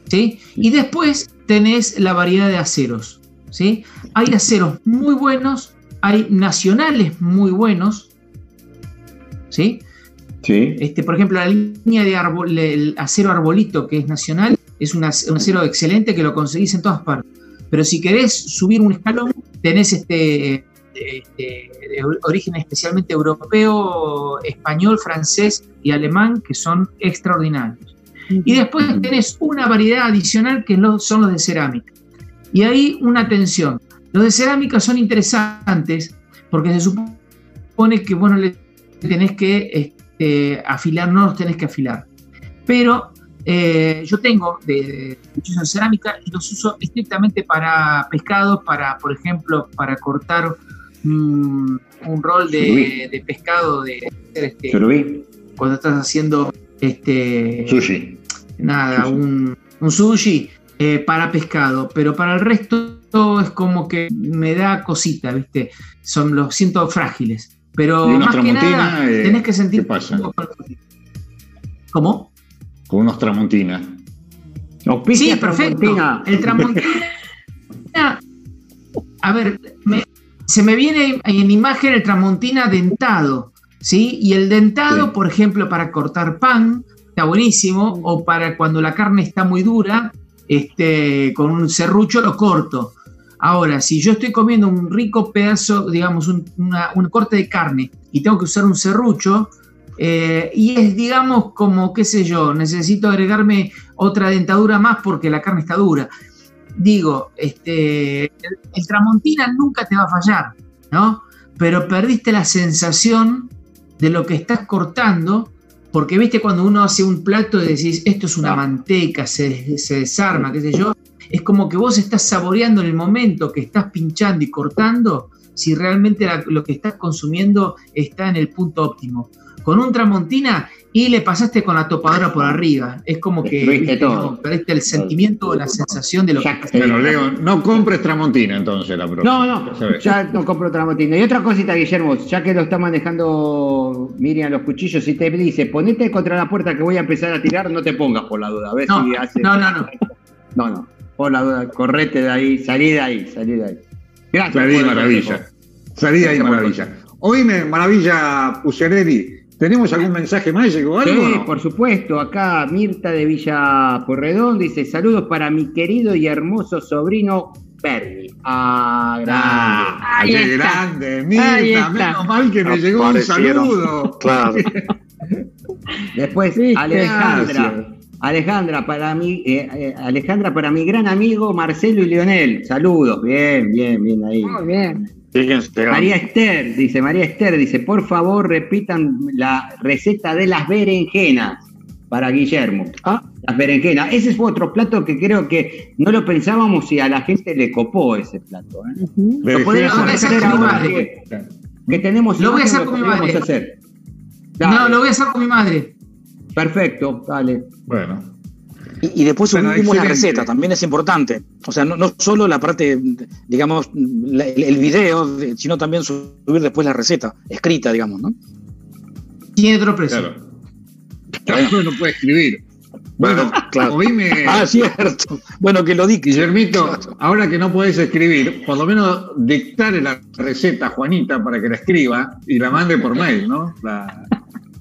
¿sí? Y después tenés la variedad de aceros. ¿sí? Hay aceros muy buenos, hay nacionales muy buenos, ¿sí? Sí. Este, por ejemplo, la línea de el acero arbolito, que es nacional, es un acero excelente que lo conseguís en todas partes. Pero si querés subir un escalón, tenés este, este origen especialmente europeo, español, francés y alemán, que son extraordinarios. Y después tenés una variedad adicional que son los de cerámica. Y ahí una atención. Los de cerámica son interesantes porque se supone que bueno le tenés que este, afilar, no los tenés que afilar. Pero eh, yo tengo de, cuchillos de cerámica y los uso estrictamente para pescado, para, por ejemplo, para cortar un rol de, pescado de este, cuando estás haciendo este sushi. Nada, Un, sushi eh, para pescado, pero para el resto es como que me da cosita, ¿viste? Son los siento frágiles. Pero más que nada, eh, tenés que sentir. ¿Qué pasa? ¿Cómo? con unos tramontinas. sí, perfecto. El tramontina. a ver, se me viene en imagen el tramontina dentado, ¿sí? Y el dentado, por ejemplo, para cortar pan, está buenísimo, o para cuando la carne está muy dura, este, con un serrucho lo corto. Ahora, si yo estoy comiendo un rico pedazo, digamos, un, un corte de carne y tengo que usar un serrucho, eh, y es, digamos, como, qué sé yo, necesito agregarme otra dentadura más porque la carne está dura. Digo, este, el, tramontina nunca te va a fallar, ¿no? Pero perdiste la sensación de lo que estás cortando, porque viste cuando uno hace un plato y decís, esto es una manteca, se, se desarma, qué sé yo, es como que vos estás saboreando en el momento que estás pinchando y cortando, si realmente lo que estás consumiendo está en el punto óptimo con un Tramontina y le pasaste con la topadora por arriba. Es como que perdiste el sentimiento o la sensación de lo que Pero Leo, no compres Tramontina entonces la próxima. No, no, ya no compro Tramontina. Y otra cosita, Guillermo, ya que lo está manejando Miriam los cuchillos, si te dice, ponete contra la puerta que voy a empezar a tirar, no te pongas por la duda. A ver no, si hace... no, no, no. No, no, por la duda, correte de ahí, salí de ahí, salí de ahí. Gracias. Salí maravilla. Salí de ahí, maravilla. Oíme, maravilla Pucerelli. ¿Tenemos algún mensaje más? ¿Llegó algo? Sí, por supuesto. Acá Mirta de Villa Porredón dice: Saludos para mi querido y hermoso sobrino Bernie. Ah, grande. qué grande, Mirta. Menos mal que me llegó un saludo. Claro. Después, Alejandra. Alejandra para mi, eh, eh, Alejandra para mi gran amigo Marcelo y Leonel. Saludos. Bien, bien, bien ahí. Muy bien. María Esther, dice María Esther, dice, por favor repitan la receta de las berenjenas para Guillermo. Ah, las berenjenas. Ese fue otro plato que creo que no lo pensábamos y a la gente le copó ese plato. ¿eh? Lo podemos hacer ahora que, que, tenemos. Lo voy a hacer con mi madre. No, lo voy a hacer con mi madre. Perfecto, dale. Bueno. Y, después subimos la receta, también es importante. O sea, no, no solo la parte, digamos, el, video, sino también subir después la receta, escrita, digamos, ¿no? Tiene otro precio. Claro. no puede escribir. Bueno, claro. Ah, cierto. Bueno, que lo di. Guillermito, ahora que no puedes escribir, por lo menos dictare la receta a Juanita para que la escriba y la mande por mail, ¿no? La,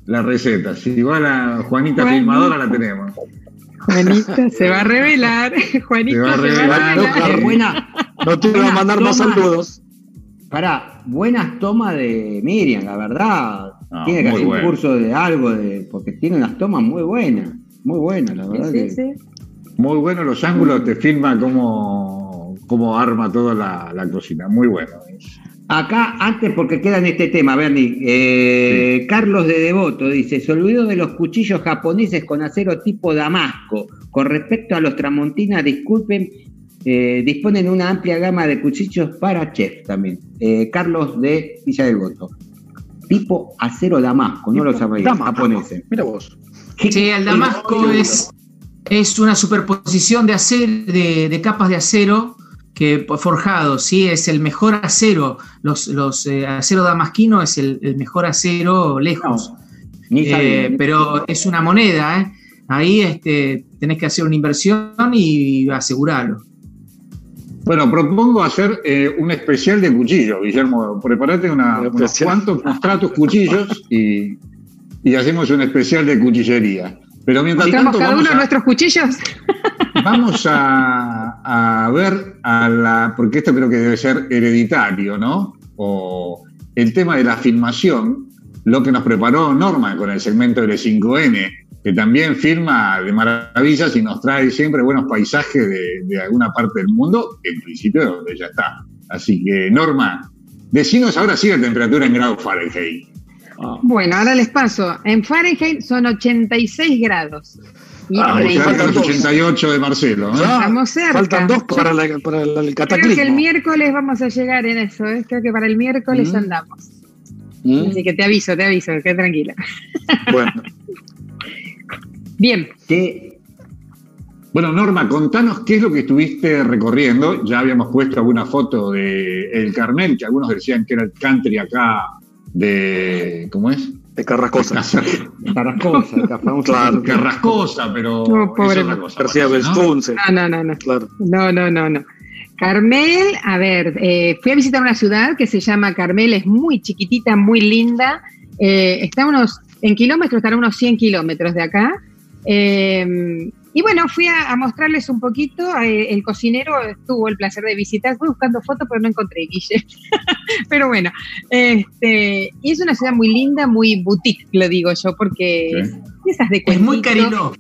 la receta. Si igual a Juanita Filmadora la tenemos. Juanita se va a revelar. Juanita se va a revelar. buena, no te voy a mandar más saludos. Pará, buenas tomas de Miriam, la verdad. tiene que hacer un curso de algo, de, porque tiene unas tomas muy buenas. Muy buenas, la verdad. Sí, sí. Muy buenos los ángulos, te filma cómo, cómo arma toda la, la cocina. Muy bueno. Acá, antes, porque queda en este tema, Bernie, eh, Carlos de Devoto dice, se olvidó de los cuchillos japoneses con acero tipo Damasco. Con respecto a los Tramontina, disculpen, eh, disponen una amplia gama de cuchillos para chef también. Eh, Carlos de Villa del Voto. Tipo acero Damasco, no lo sabéis, japoneses. Mira vos. Sí, el Damasco es, es una superposición de, acero, de capas de acero que forjado, sí, es el mejor acero. Los, los eh, acero damasquino es el, mejor acero lejos. Eh, pero es una moneda, ¿eh? Ahí este, tenés que hacer una inversión y asegurarlo. Bueno, propongo hacer un especial de cuchillos, Guillermo. Preparate una, unos cuantos, unos cuchillos y, y hacemos un especial de cuchillería. Pero mientras tanto. cada uno nuestros cuchillos? Vamos a, ver a la. Porque esto creo que debe ser hereditario, ¿no? O el tema de la filmación, lo que nos preparó Norma con el segmento del 5N, que también firma de maravillas y nos trae siempre buenos paisajes de, alguna parte del mundo, en principio de donde ya está. Así que, Norma, Decinos ahora sí la temperatura en grados Fahrenheit. Ah. Bueno, ahora les paso. En Fahrenheit son 86 grados. Ah, faltan 88 de Marcelo. ¿eh? Estamos cerca. Faltan dos para, la, para el cataclismo. Creo que el miércoles vamos a llegar en eso. ¿eh? Creo que para el miércoles mm. andamos. Mm. Así que te aviso, te aviso, quédate tranquila. Bueno. Bien. Bueno, Norma, contanos qué es lo que estuviste recorriendo. Ya habíamos puesto alguna foto de El Carmel, que algunos decían que era el country acá de. ¿Cómo es? De Carrascosa. Carrascosa, claro. Carrascosa, pero. No, pobre. García No, no, no, no. Claro. No, no, no, no. Carmel, a ver, eh, fui a visitar una ciudad que se llama Carmel, es muy chiquitita, muy linda. Eh, está unos, en kilómetros, estará unos 100 kilómetros de acá. Eh, y bueno, fui a, mostrarles un poquito. Eh, el cocinero tuvo el placer de visitar. Fui buscando fotos, pero no encontré, Guille. pero bueno, este, y es una ciudad muy linda, muy boutique, lo digo yo, porque esas de Es muy carilo.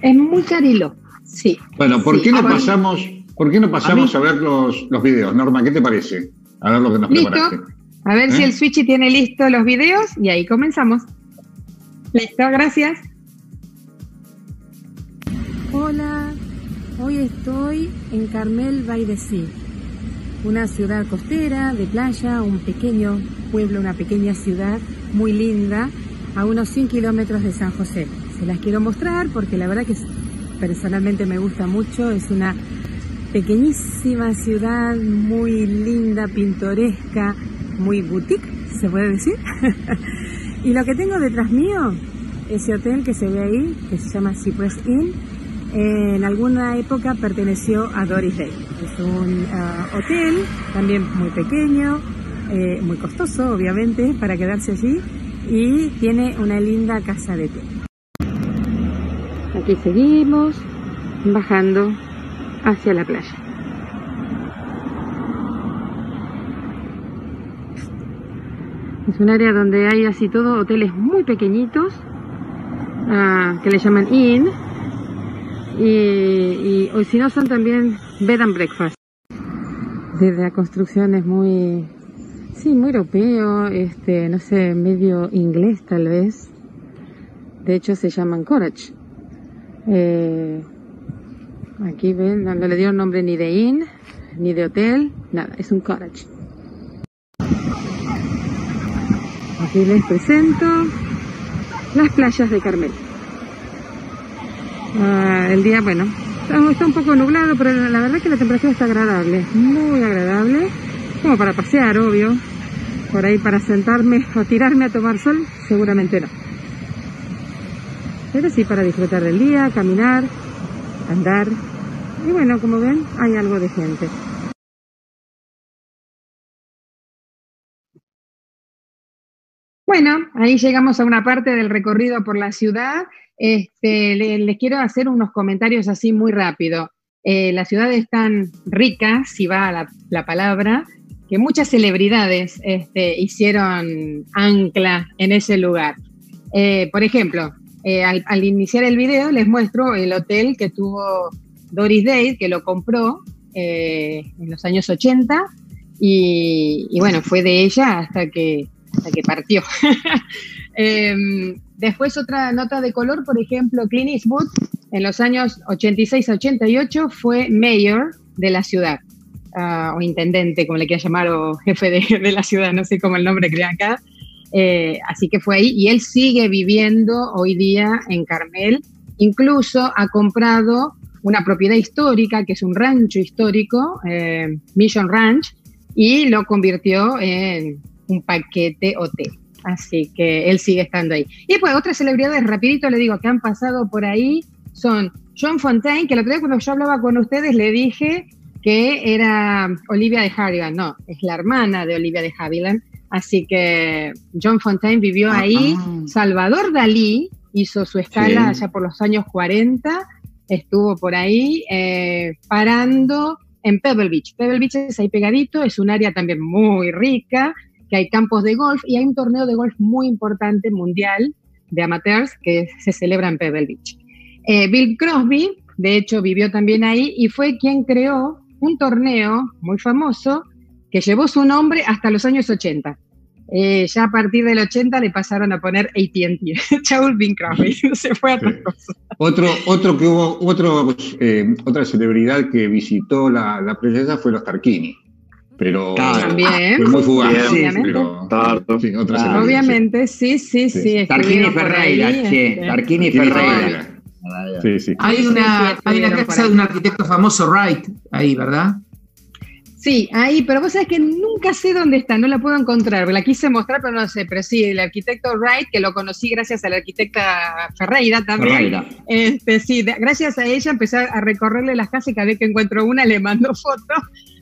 Es muy carilo, sí. Bueno, ¿por qué no pasamos, ¿por qué no pasamos a, ver los, los videos? Norma, ¿qué te parece? A ver lo que nos ¿Listo? A ver si ¿Eh? el Switch tiene listo los videos y ahí comenzamos. Listo, gracias. Hola, hoy estoy en Carmel Sea, una ciudad costera de playa, un pequeño pueblo, una pequeña ciudad muy linda, a unos 100 kilómetros de San José. Se las quiero mostrar porque la verdad que personalmente me gusta mucho, es una pequeñísima ciudad muy linda, pintoresca, muy boutique, se puede decir. y lo que tengo detrás mío, ese hotel que se ve ahí, que se llama Cypress Inn, en alguna época perteneció a Doris Day. Es un ah, hotel también muy pequeño, eh, muy costoso obviamente para quedarse allí y tiene una linda casa de té. Aquí seguimos bajando hacia la playa. Es un área donde hay así todo hoteles muy pequeñitos ah, que le llaman inn y, y si no son también bed and breakfast. Desde la construcción es muy, sí, muy europeo, este, no sé, medio inglés tal vez. De hecho se llaman Courage. Eh, aquí ven, no le dieron nombre ni de inn, ni de hotel, nada, es un cottage. Aquí les presento las playas de Carmel. Ah, el día, bueno, está un poco nublado, pero la verdad es que la temperatura está agradable, muy agradable, como para pasear, obvio. Por ahí para sentarme o tirarme a tomar sol, seguramente no. Pero sí para disfrutar del día, caminar, andar. Y bueno, como ven, hay algo de gente. Bueno, ahí llegamos a una parte del recorrido por la ciudad este, les quiero hacer unos comentarios así muy rápido. Eh, la ciudad es tan rica, si va la, la palabra, que muchas celebridades este, hicieron ancla en ese lugar. Eh, por ejemplo, eh, al, iniciar el video les muestro el hotel que tuvo Doris Day, que lo compró en los años 80 y, y, bueno, fue de ella hasta que, hasta que partió. Después otra nota de color, por ejemplo, Clint Eastwood en los años 86-88 fue mayor de la ciudad, ah, o intendente, como le quiera llamar, o jefe de, la ciudad, no sé cómo el nombre crea acá. Eh, así que fue ahí y él sigue viviendo hoy día en Carmel. Incluso ha comprado una propiedad histórica, que es un rancho histórico, eh, Mission Ranch, y lo convirtió en un paquete hotel. Así que él sigue estando ahí. Y después otras celebridades, rapidito le digo, que han pasado por ahí, son John Fontaine, que el otro día cuando yo hablaba con ustedes le dije que era Olivia de Havilland. No, es la hermana de Olivia de Havilland. Así que John Fontaine vivió ah, ahí. Ah. Salvador Dalí hizo su escala allá por los años 40. Estuvo por ahí eh, parando en Pebble Beach. Pebble Beach es ahí pegadito, es un área también muy rica que hay campos de golf y hay un torneo de golf muy importante mundial de amateurs que se celebra en Pebble Beach. Eh, Bill Crosby, de hecho, vivió también ahí y fue quien creó un torneo muy famoso que llevó su nombre hasta los años 80. Eh, ya a partir del 80 le pasaron a poner AT&T. Chau Bing Crosby, se fue a otra cosa. Otro, otro que hubo, otro, eh, otra celebridad que visitó la, la princesa fue los Tarquini. Pero también, fue muy fugaz. Sí, obviamente. Pero, sí, otra Ah, obviamente, sí, sí, sí. sí. Tarquini Ferreira, ahí, che, este. Tarquini Ferreira. Ferreira. Sí, sí. Hay Sí, sí, una, hay una casa de un arquitecto famoso, Wright, ahí, ¿verdad? Sí, ahí, pero vos sabés que nunca sé dónde está, no la puedo encontrar. La quise mostrar, pero no sé. Pero sí, el arquitecto Wright, que lo conocí gracias a la arquitecta Ferreira también. Ferreira. Este, sí, de- gracias a ella empecé a recorrerle las casas y cada vez que encuentro una le mando foto.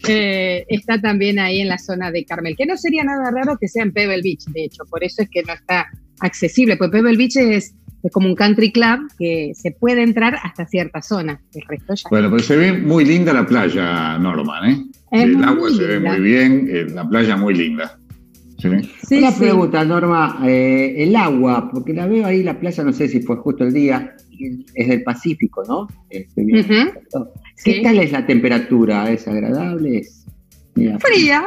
Eh, está también ahí en la zona de Carmel, que no sería nada raro que sea en Pebble Beach, de hecho, por eso es que no está accesible, pues Pebble Beach es, es como un country club que se puede entrar hasta cierta zona, el resto ya. Bueno, pero se ve muy linda la playa, Norman, ¿eh? Es el agua se ve muy bien, eh, la playa muy linda. ¿Sí? Sí, Una sí. pregunta, Norma. eh, el agua, porque la veo ahí, la playa, no sé si fue justo el día, es del Pacífico, ¿no? Este, bien. Ujú. ¿Qué Sí. tal es la temperatura? ¿Es agradable? ¿Es mira, Fría,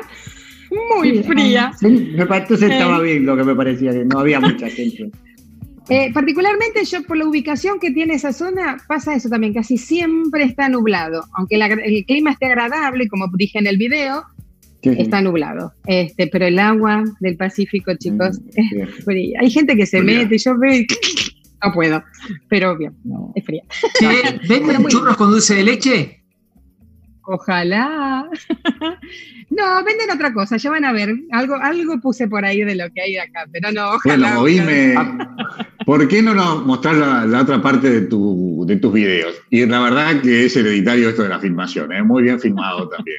muy Sí, fría. sí, entonces Eh. estaba bien lo que me parecía, que no había mucha gente. Eh, particularmente yo por la ubicación que tiene esa zona pasa eso también, casi siempre está nublado, aunque la- el clima esté agradable, como dije en el video, Sí, sí. está nublado. Este, pero el agua del Pacífico, chicos, Mm, es fría. Hay gente que se Fría. mete, yo veo no puedo, pero bien, No. es fría. ¿Venden churros con dulce de leche? Ojalá. no, venden otra cosa, ya van a ver. Algo, algo puse por ahí de lo que hay acá, pero no, ojalá. Bueno, oíme, ¿por qué no nos mostrás la, la otra parte de, tu, de tus videos? Y la verdad que es hereditario esto de la filmación, ¿eh? muy bien filmado también.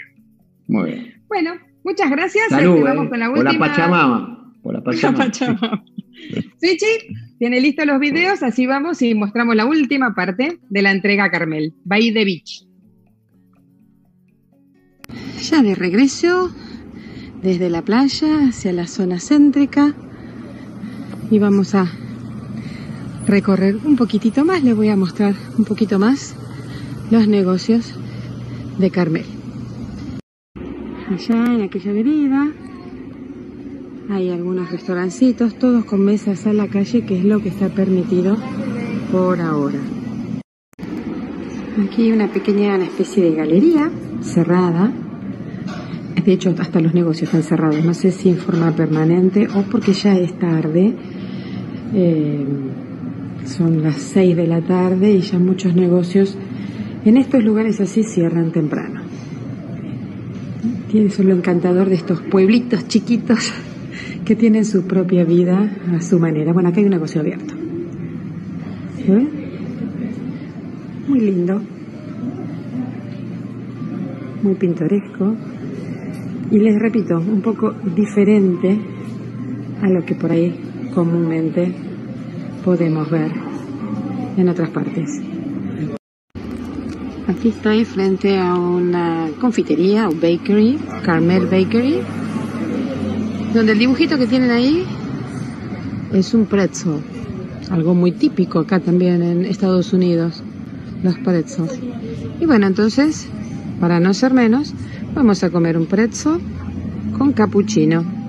Muy bien. Bueno, muchas gracias. Salud, Este, vamos eh, con la por la última. Pachamama. Por la La Pachamama. Pachamama. Switchy, tiene listos los videos, así vamos y mostramos la última parte de la entrega a Carmel, By the Beach. Ya de regreso desde la playa hacia la zona céntrica y vamos a recorrer un poquitito más, les voy a mostrar un poquito más los negocios de Carmel. Allá en aquella vereda hay algunos restaurancitos, todos con mesas a la calle, que es lo que está permitido por ahora. Aquí una pequeña especie de galería cerrada. De hecho, hasta los negocios están cerrados. No sé si en forma permanente o porque ya es tarde. Eh, son las 6 de la tarde y ya muchos negocios en estos lugares así cierran temprano. Tiene eso lo encantador de estos pueblitos chiquitos que tienen su propia vida a su manera. Bueno, acá hay un negocio abierto. ¿Se ve? Muy lindo. Muy pintoresco. Y les repito, un poco diferente a lo que por ahí comúnmente podemos ver en otras partes. Aquí estoy frente a una confitería o bakery, Carmel Bakery, donde el dibujito que tienen ahí es un pretzel, algo muy típico acá también en Estados Unidos, los pretzels. Y bueno, entonces, para no ser menos, vamos a comer un pretzel con cappuccino.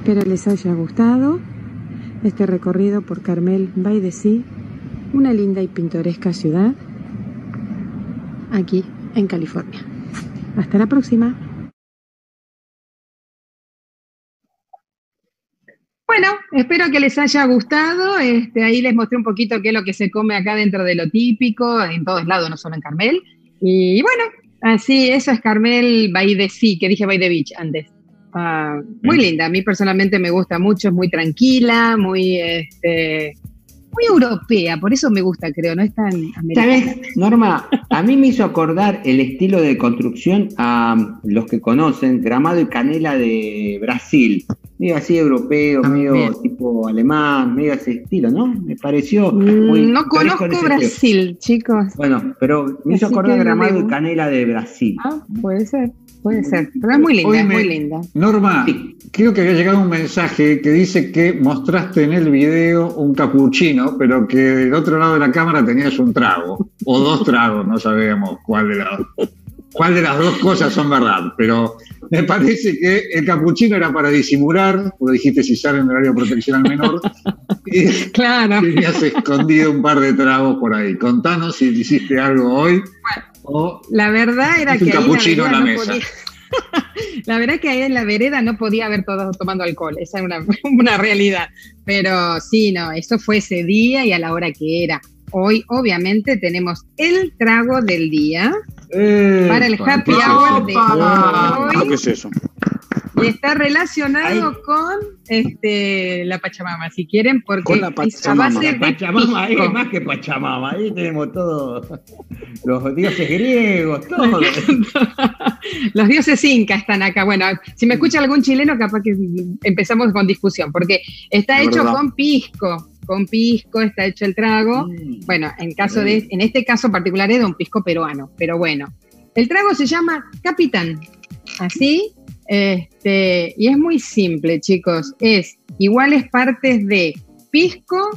Espero les haya gustado este recorrido por Carmel Sea, una linda y pintoresca ciudad aquí en California. Hasta la próxima. Bueno, espero que les haya gustado. Este, ahí les mostré un poquito qué es lo que se come acá dentro de lo típico, en todos lados, no solo en Carmel. Y bueno, así, eso es Carmel Sea, que dije the beach antes. Ah, muy linda, a mí personalmente me gusta mucho, es muy tranquila, muy, este, muy europea, por eso me gusta, creo, no es tan americana. ¿Sabes, Norma? A mí me hizo acordar el estilo de construcción a los que conocen Gramado y Canela de Brasil. medio así europeo, medio tipo alemán, medio ese estilo, ¿no? Me pareció mm, muy. No conozco Brasil, chicos. Bueno, pero me hizo acordar Gramado y Canela de Brasil. Ah, puede ser. Puede ser, pero es muy linda, es muy linda. Norma, creo que había llegado un mensaje que dice que mostraste en el video un capuchino, pero que del otro lado de la cámara tenías un trago, o dos tragos, no sabemos cuál de, cuál de las dos cosas son verdad, pero me parece que el capuchino era para disimular, porque dijiste si sale en horario de protección al menor, y claro. tenías escondido un par de tragos por ahí. Contanos si hiciste algo hoy. La verdad era que. la mesa. la verdad que ahí en la vereda no podía haber todos tomando alcohol, esa es una, una realidad. Pero sí, no, eso fue ese día y a la hora que era. Hoy, obviamente, tenemos el trago del día eh, para el happy hour de hoy. ¿Qué es eso? Y está relacionado con este, la Pachamama, si quieren, porque con la Pachamama, la Pachamama es más que Pachamama, ahí tenemos todos los dioses griegos, todos. los dioses incas están acá. Bueno, si me escucha algún chileno, capaz que empezamos con discusión, porque está hecho con pisco, con pisco está hecho el trago. Mm. Bueno, en, caso de, en este caso particular es de un pisco peruano, pero bueno. El trago se llama Capitán, así, este, y es muy simple, chicos. Es iguales partes de pisco,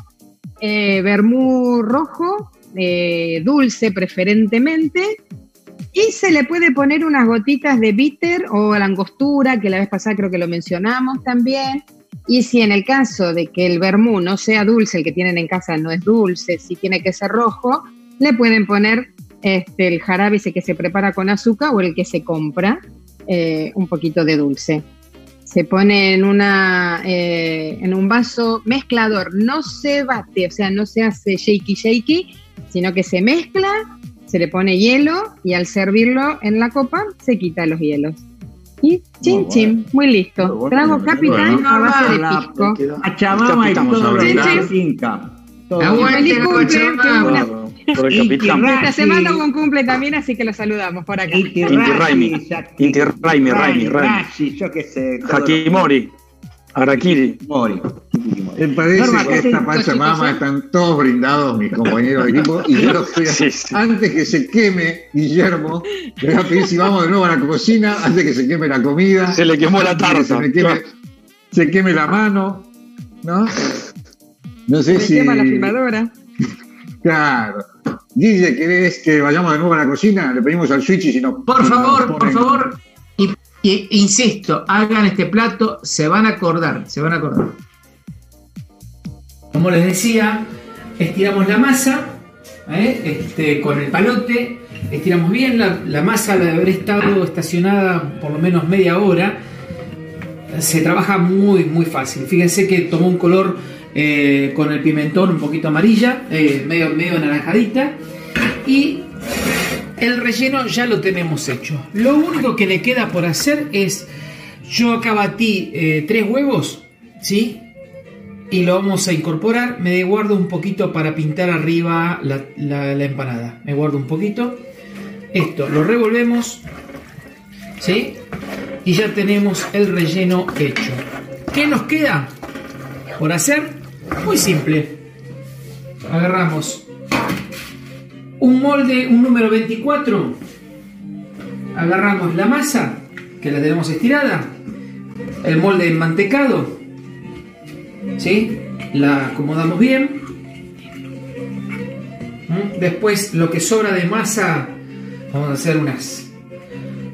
eh, rojo, eh, dulce preferentemente, y se le puede poner unas gotitas de bitter o la angostura, que la vez pasada creo que lo mencionamos también. Y si en el caso de que el vermú no sea dulce, el que tienen en casa no es dulce, si tiene que ser rojo, le pueden poner este, el jarabe ese que se prepara con azúcar o el que se compra, eh, un poquito de dulce. Se pone en, una, eh, en un vaso mezclador, no se bate, o sea, no se hace shaky shaky, sino que se mezcla, se le pone hielo y al servirlo en la copa se quita los hielos. Y chin chin, muy listo. Trago capitán a base de pisco. Achabama y todo inca. Feliz cumple, por el capitán. Esta semana un cumple también, así que lo saludamos por acá. Inti Raimi. Inti Raimi, Raimi, Raimi. Yo qué sé. Hakimori. Arakiri. Mori. Me parece que esta Pachamama están todos brindados mis compañeros de equipo y yo estoy antes que se queme Guillermo, le voy a pedir si vamos de nuevo a la cocina, antes que se queme la comida. Se le quemó la tarta. Se, queme, se queme la mano, ¿no? No sé se si. quema la filmadora. Claro. Guille, ¿querés que vayamos de nuevo a la cocina? Le pedimos al switch y si no. Por favor, por favor. Y, insisto, hagan este plato, se van a acordar, se van a acordar. Como les decía, estiramos la masa ¿eh? este, con el palote, estiramos bien la, la masa, de haber estado estacionada por lo menos media hora, se trabaja muy, muy fácil. Fíjense que tomó un color eh, con el pimentón un poquito amarilla, eh, medio, medio naranjadita. Y el relleno ya lo tenemos hecho. Lo único que le queda por hacer es, yo acá batí eh, tres huevos, ¿sí? Y lo vamos a incorporar. Me guardo un poquito para pintar arriba la, la empanada. Me guardo un poquito. Esto lo revolvemos, ¿sí? Y ya tenemos el relleno hecho. ¿Qué nos queda por hacer? Muy simple. Agarramos un molde, un número 24. Agarramos la masa, que la tenemos estirada. El molde enmantecado. ¿Sí? La acomodamos bien. ¿Mm? Después lo que sobra de masa, vamos a hacer unas,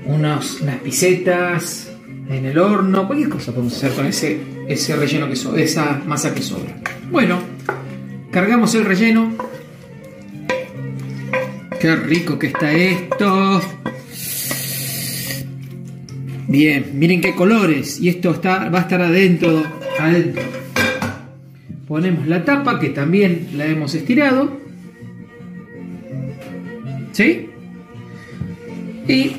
unas pisetas en el horno, cualquier cosa podemos hacer con ese, ese relleno que sobra, esa masa que sobra. Bueno, cargamos el relleno. Qué rico que está esto. Bien, miren qué colores. Y esto está, va a estar adentro, adentro. Ponemos la tapa que también la hemos estirado. ¿Sí? Y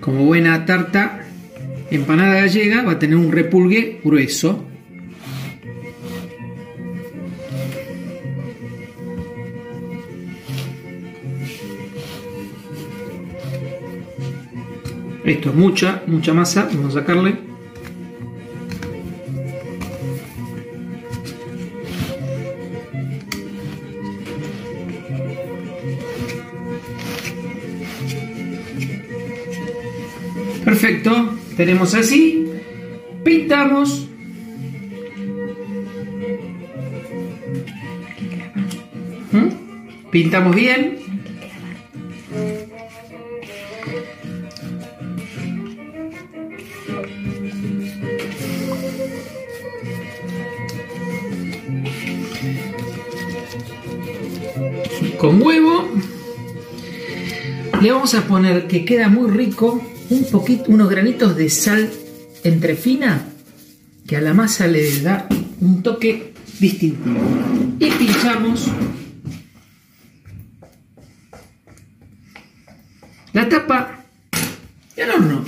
como buena tarta empanada gallega va a tener un repulgue grueso. Esto es mucha, mucha masa. Vamos a sacarle. Tenemos así. Pintamos. ¿Mm? Pintamos bien. con huevo. Le vamos a poner que queda muy rico un poquito, unos granitos de sal entre fina que a la masa le da un toque distintivo. Y pinchamos la tapa al horno.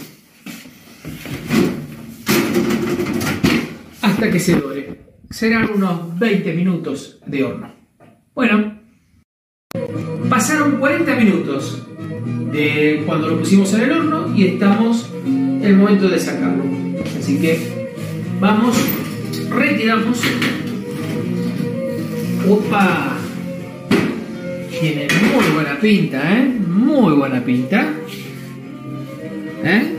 Hasta que se dore. Serán unos 20 minutos de horno. Bueno, Pasaron 40 minutos de cuando lo pusimos en el horno y estamos en el momento de sacarlo. Así que vamos, retiramos. ¡Opa! Tiene muy buena pinta, ¿eh? Muy buena pinta. ¿Eh?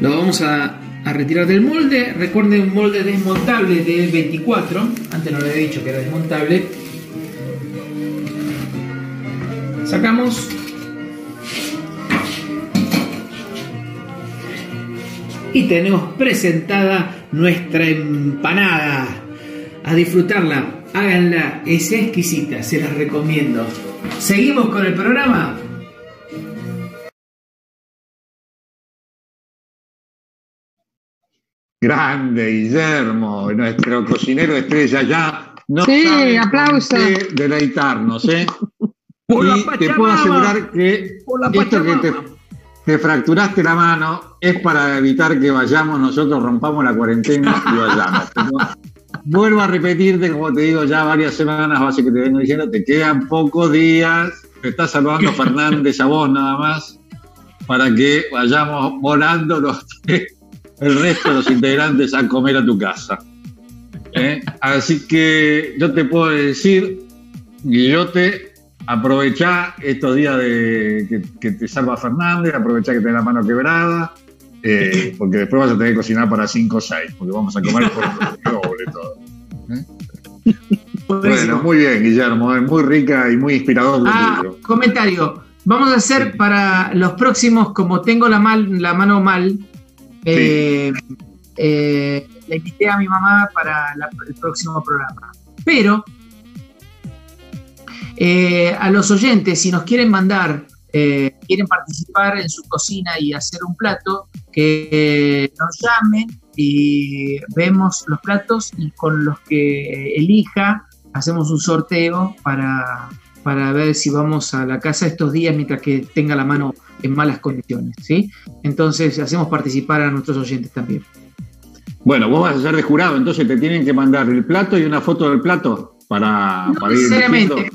Lo vamos a, a retirar del molde. Recuerden un molde desmontable de 24. Antes no le había dicho que era desmontable Sacamos. Y tenemos presentada nuestra empanada. A disfrutarla, háganla, es exquisita, se las recomiendo. ¿Seguimos con el programa? Grande, Guillermo, nuestro cocinero estrella ya. No sí, aplauso. Deleitarnos, ¿eh? y te puedo asegurar que esto que te, fracturaste la mano es para evitar que vayamos, nosotros rompamos la cuarentena y vayamos. vuelvo a repetirte, como te digo ya varias semanas, base que te vengo diciendo, te quedan pocos días, te está saludando Fernández a vos nada más, para que vayamos volando los, el resto de los integrantes a comer a tu casa. ¿Eh? Así que yo te puedo decir, Guillote, aprovechá estos días de, que, te salva Fernández, aprovechá que tenés la mano quebrada, eh, porque después vas a tener que cocinar para 5 o 6, porque vamos a comer por doble todo. ¿eh? Bueno, muy bien, Guillermo, es muy rica y muy inspirador. Ah, comentario. Vamos a hacer para los próximos, como tengo la, mal, la mano mal, eh, le invité a mi mamá para el próximo programa. Pero eh, a los oyentes, si nos quieren mandar, eh, quieren participar en su cocina y hacer un plato, que nos llamen y vemos los platos y con los que elija hacemos un sorteo para, para ver si vamos a la casa estos días mientras que tenga la mano en malas condiciones. ¿sí? Entonces hacemos participar a nuestros oyentes también. Bueno, vos vas a ser de jurado, entonces te tienen que mandar el plato y una foto del plato para, no necesariamente.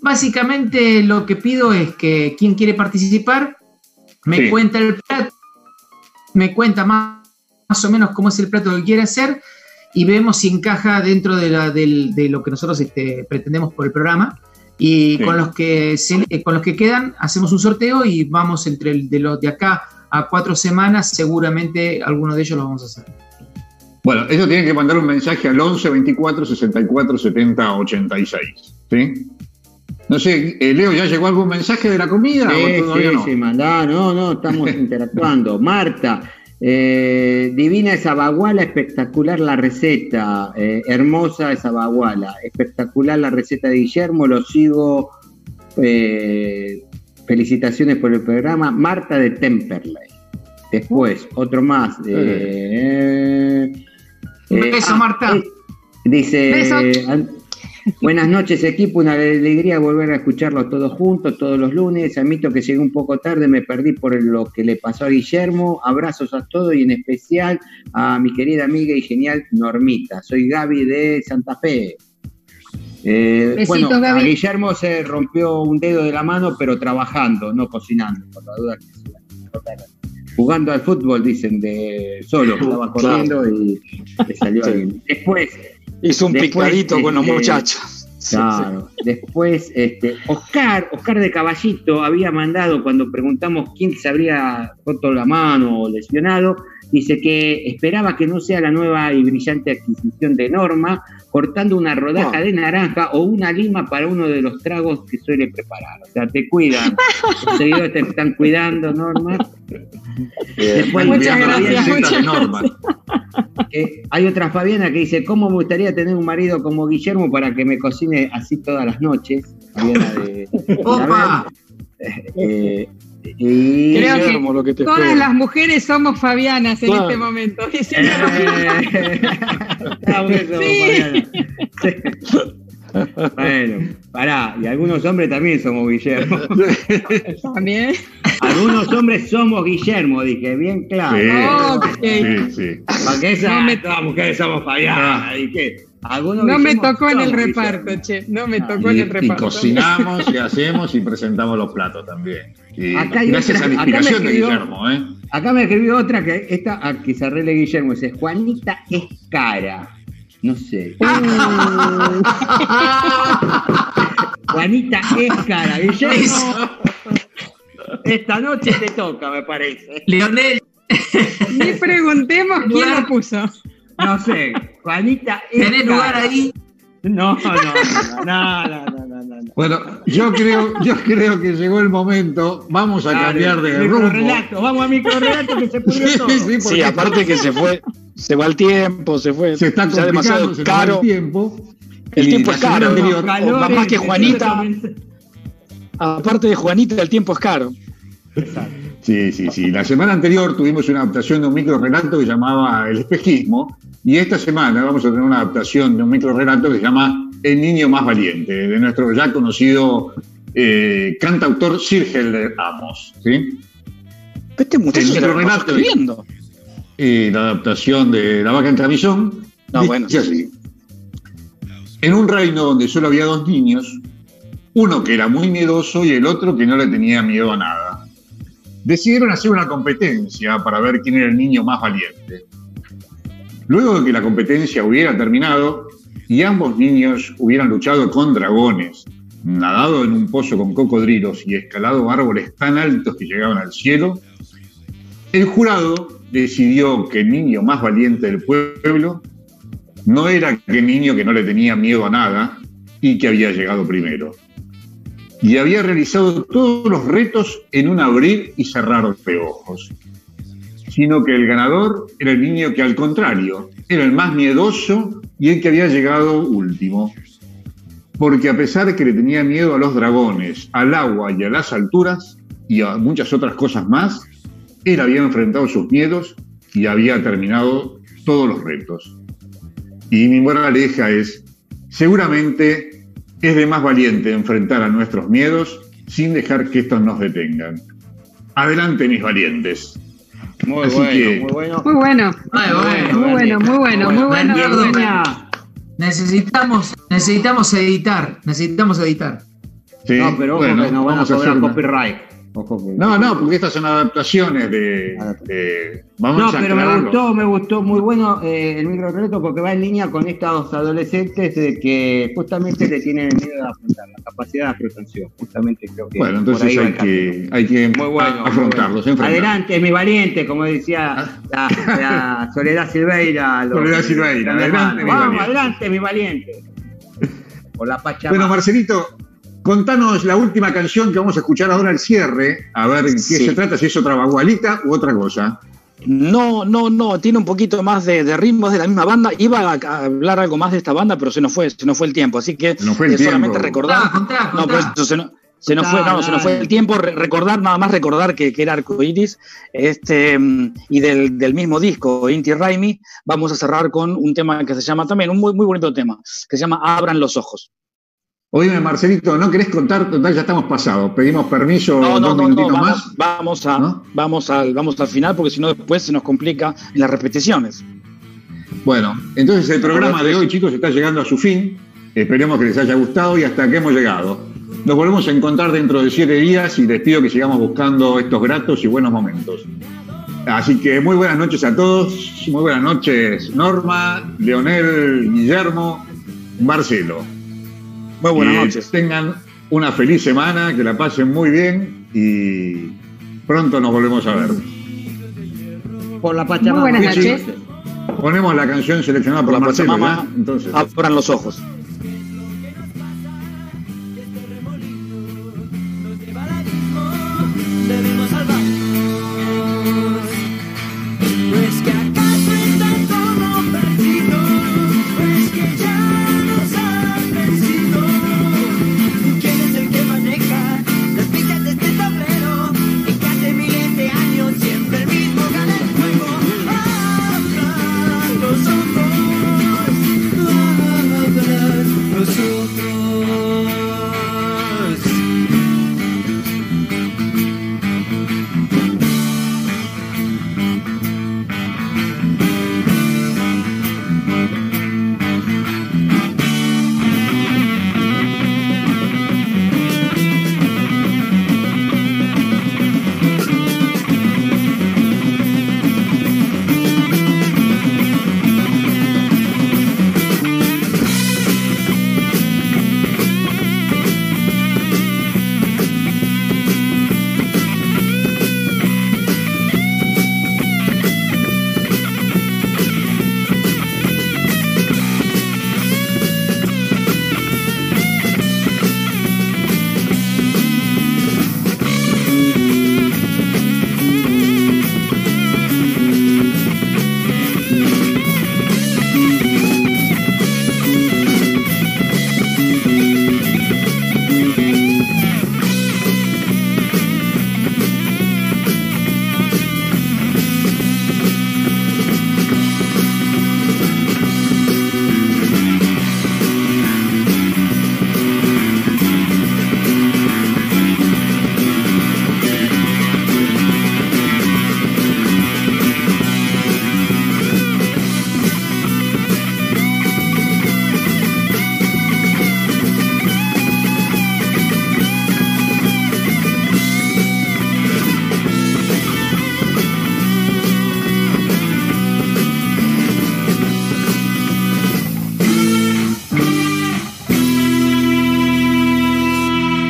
Básicamente lo que pido es que quien quiere participar me cuenta el plato, me cuenta más, o menos cómo es el plato que quiere hacer y vemos si encaja dentro de, la, de lo que nosotros este, pretendemos por el programa. Y con, los que con los que quedan hacemos un sorteo y vamos entre el, de los de acá a cuatro semanas, seguramente alguno de ellos lo vamos a hacer. Bueno, ellos tienen que mandar un mensaje al 11 24 64 70 86. ¿sí? No sé, eh, Leo, ¿ya llegó algún mensaje de la comida? Sí, sí, no? sí, mandá, no, no, estamos interactuando. Marta, eh, divina esa baguala, espectacular la receta, eh, hermosa esa baguala, espectacular la receta de Guillermo, lo sigo. felicitaciones por el programa. Marta de Temperley. Después, otro más. Un beso, ah, Marta. dice. Buenas noches, equipo. Una alegría volver a escucharlos todos juntos, todos los lunes. Admito que llegué un poco tarde, me perdí por lo que le pasó a Guillermo. Abrazos a todos y en especial a mi querida amiga y genial Normita. Soy Gaby de Santa Fe. Eh, bueno, a Guillermo se rompió un dedo de la mano, pero trabajando, no cocinando, por la duda que jugando al fútbol, dicen, de solo, estaba corriendo y le salió alguien. Después. Hizo un picadito con los este, muchachos. Claro. Después, este, Oscar, Oscar de Caballito había mandado cuando preguntamos quién se habría roto la mano o lesionado, dice que esperaba que no sea la nueva y brillante adquisición de Norma, cortando una rodaja de naranja o una lima para uno de los tragos que suele preparar. O sea, te cuidan. Los seguidores te están cuidando, Norma. muchas gracias, Norma. Eh, hay otra Fabiana que dice, ¿cómo me gustaría tener un marido como Guillermo para que me cocine así todas las noches? Fabiana de... ¡Opa! Eh, y Creo que, todas las mujeres somos Fabianas en este momento. Bueno, pará, y algunos hombres también somos Guillermo. ¿También? Algunos hombres somos Guillermo, dije, bien claro. Sí, sí, Porque esa, no todas las mujeres somos Fabianas. ¿y qué? no me tocó en el reparto, che. No me tocó en el reparto. Y cocinamos y hacemos y presentamos los platos también. Acá hay gracias a la inspiración de Guillermo, ¿eh? Acá me escribió otra que esta a que se arregle Guillermo. Dice, Juanita es cara. No sé. Juanita es cara. Guillermo. Esta noche te toca, me parece. Leonel. Ni preguntemos quién lo puso. No sé, Juanita. ¿Tenés lugar ahí? No, no, no, no, no, no, no, Bueno, yo creo, yo creo que llegó el momento. Vamos a cambiar de rumbo. Relato, vamos a microrelato que se puso todo. Sí, sí, aparte que se fue, se va el tiempo, se fue. Se está demasiado se caro. el tiempo. El tiempo es caro. más que Juanita. Aparte de Juanita, el tiempo es caro. Sí, sí, sí. La semana anterior tuvimos una adaptación de un micro relato que llamaba El espejismo, y esta semana vamos a tener una adaptación de un micro relato que se llama El niño más valiente, de nuestro ya conocido eh, cantautor Sir Helder Amos. ¿sí? Este muchacho se lo escribiendo. Y la adaptación de La vaca en camisón. No, bueno. así. En un reino donde solo había dos niños, uno que era muy miedoso y el otro que no le tenía miedo a nada decidieron hacer una competencia para ver quién era el niño más valiente. Luego de que la competencia hubiera terminado y ambos niños hubieran luchado con dragones, nadado en un pozo con cocodrilos y escalado árboles tan altos que llegaban al cielo, el jurado decidió que el niño más valiente del pueblo no era aquel niño que no le tenía miedo a nada y que había llegado primero y había realizado todos los retos en un abrir y cerrar de ojos, sino que el ganador era el niño que al contrario era el más miedoso y el que había llegado último, porque a pesar de que le tenía miedo a los dragones, al agua y a las alturas y a muchas otras cosas más, él había enfrentado sus miedos y había terminado todos los retos. Y mi moraleja es, seguramente es de más valiente enfrentar a nuestros miedos sin dejar que estos nos detengan. Adelante, mis valientes. Muy bueno, muy bueno. Muy bueno. Muy bueno, muy bueno, muy bueno. Necesitamos, necesitamos editar, necesitamos editar. Sí, no, pero bueno, que no vamos a, hacer copyright. No, no, porque estas son adaptaciones de. no, pero me gustó, me gustó muy bueno eh, el micro porque va en línea con estos adolescentes de que justamente le tienen miedo a afrontar la capacidad de afrontación. Justamente creo que. Bueno, entonces hay que, hay que, afrontarlos. Adelante, mi valiente, como decía ah. la, Soledad Silveira. Soledad Silveira, adelante, Vamos, adelante, mi valiente. Por la Pachamama. Bueno, Marcelito, Contanos la última canción que vamos a escuchar ahora al cierre, a ver qué se trata, si es otra bagualita u otra cosa. No, no, no, tiene un poquito más de, ritmos de la misma banda. Iba a, hablar algo más de esta banda, pero se nos fue, se nos fue el tiempo, así que no fue el solamente recordar. No, pero se, nos, se nos fue, no, se nos fue el tiempo. Recordar, nada más recordar que, que era Arcoiris, este, y del, del, mismo disco, Inti Raimi, vamos a cerrar con un tema que se llama también, un muy, muy bonito tema, que se llama Abran los ojos. Oíme, Marcelito, ¿no querés contar? Total, ya estamos pasados. Pedimos permiso no, no, dos no, más. Vamos, a, vamos, al, vamos al final porque si no después se nos complica en las repeticiones. Bueno, entonces el programa de hoy, chicos, está llegando a su fin. Esperemos que les haya gustado y hasta que hemos llegado. Nos volvemos a encontrar dentro de siete días y les pido que sigamos buscando estos gratos y buenos momentos. Así que muy buenas noches a todos, muy buenas noches Norma, Leonel, Guillermo, Marcelo. Muy buenas noches. Tengan una feliz semana, que la pasen muy bien y pronto nos volvemos a ver. Por la Pachamama. Muy buenas noches. Ponemos la canción seleccionada por, la Pachamama. Entonces. Abran los ojos.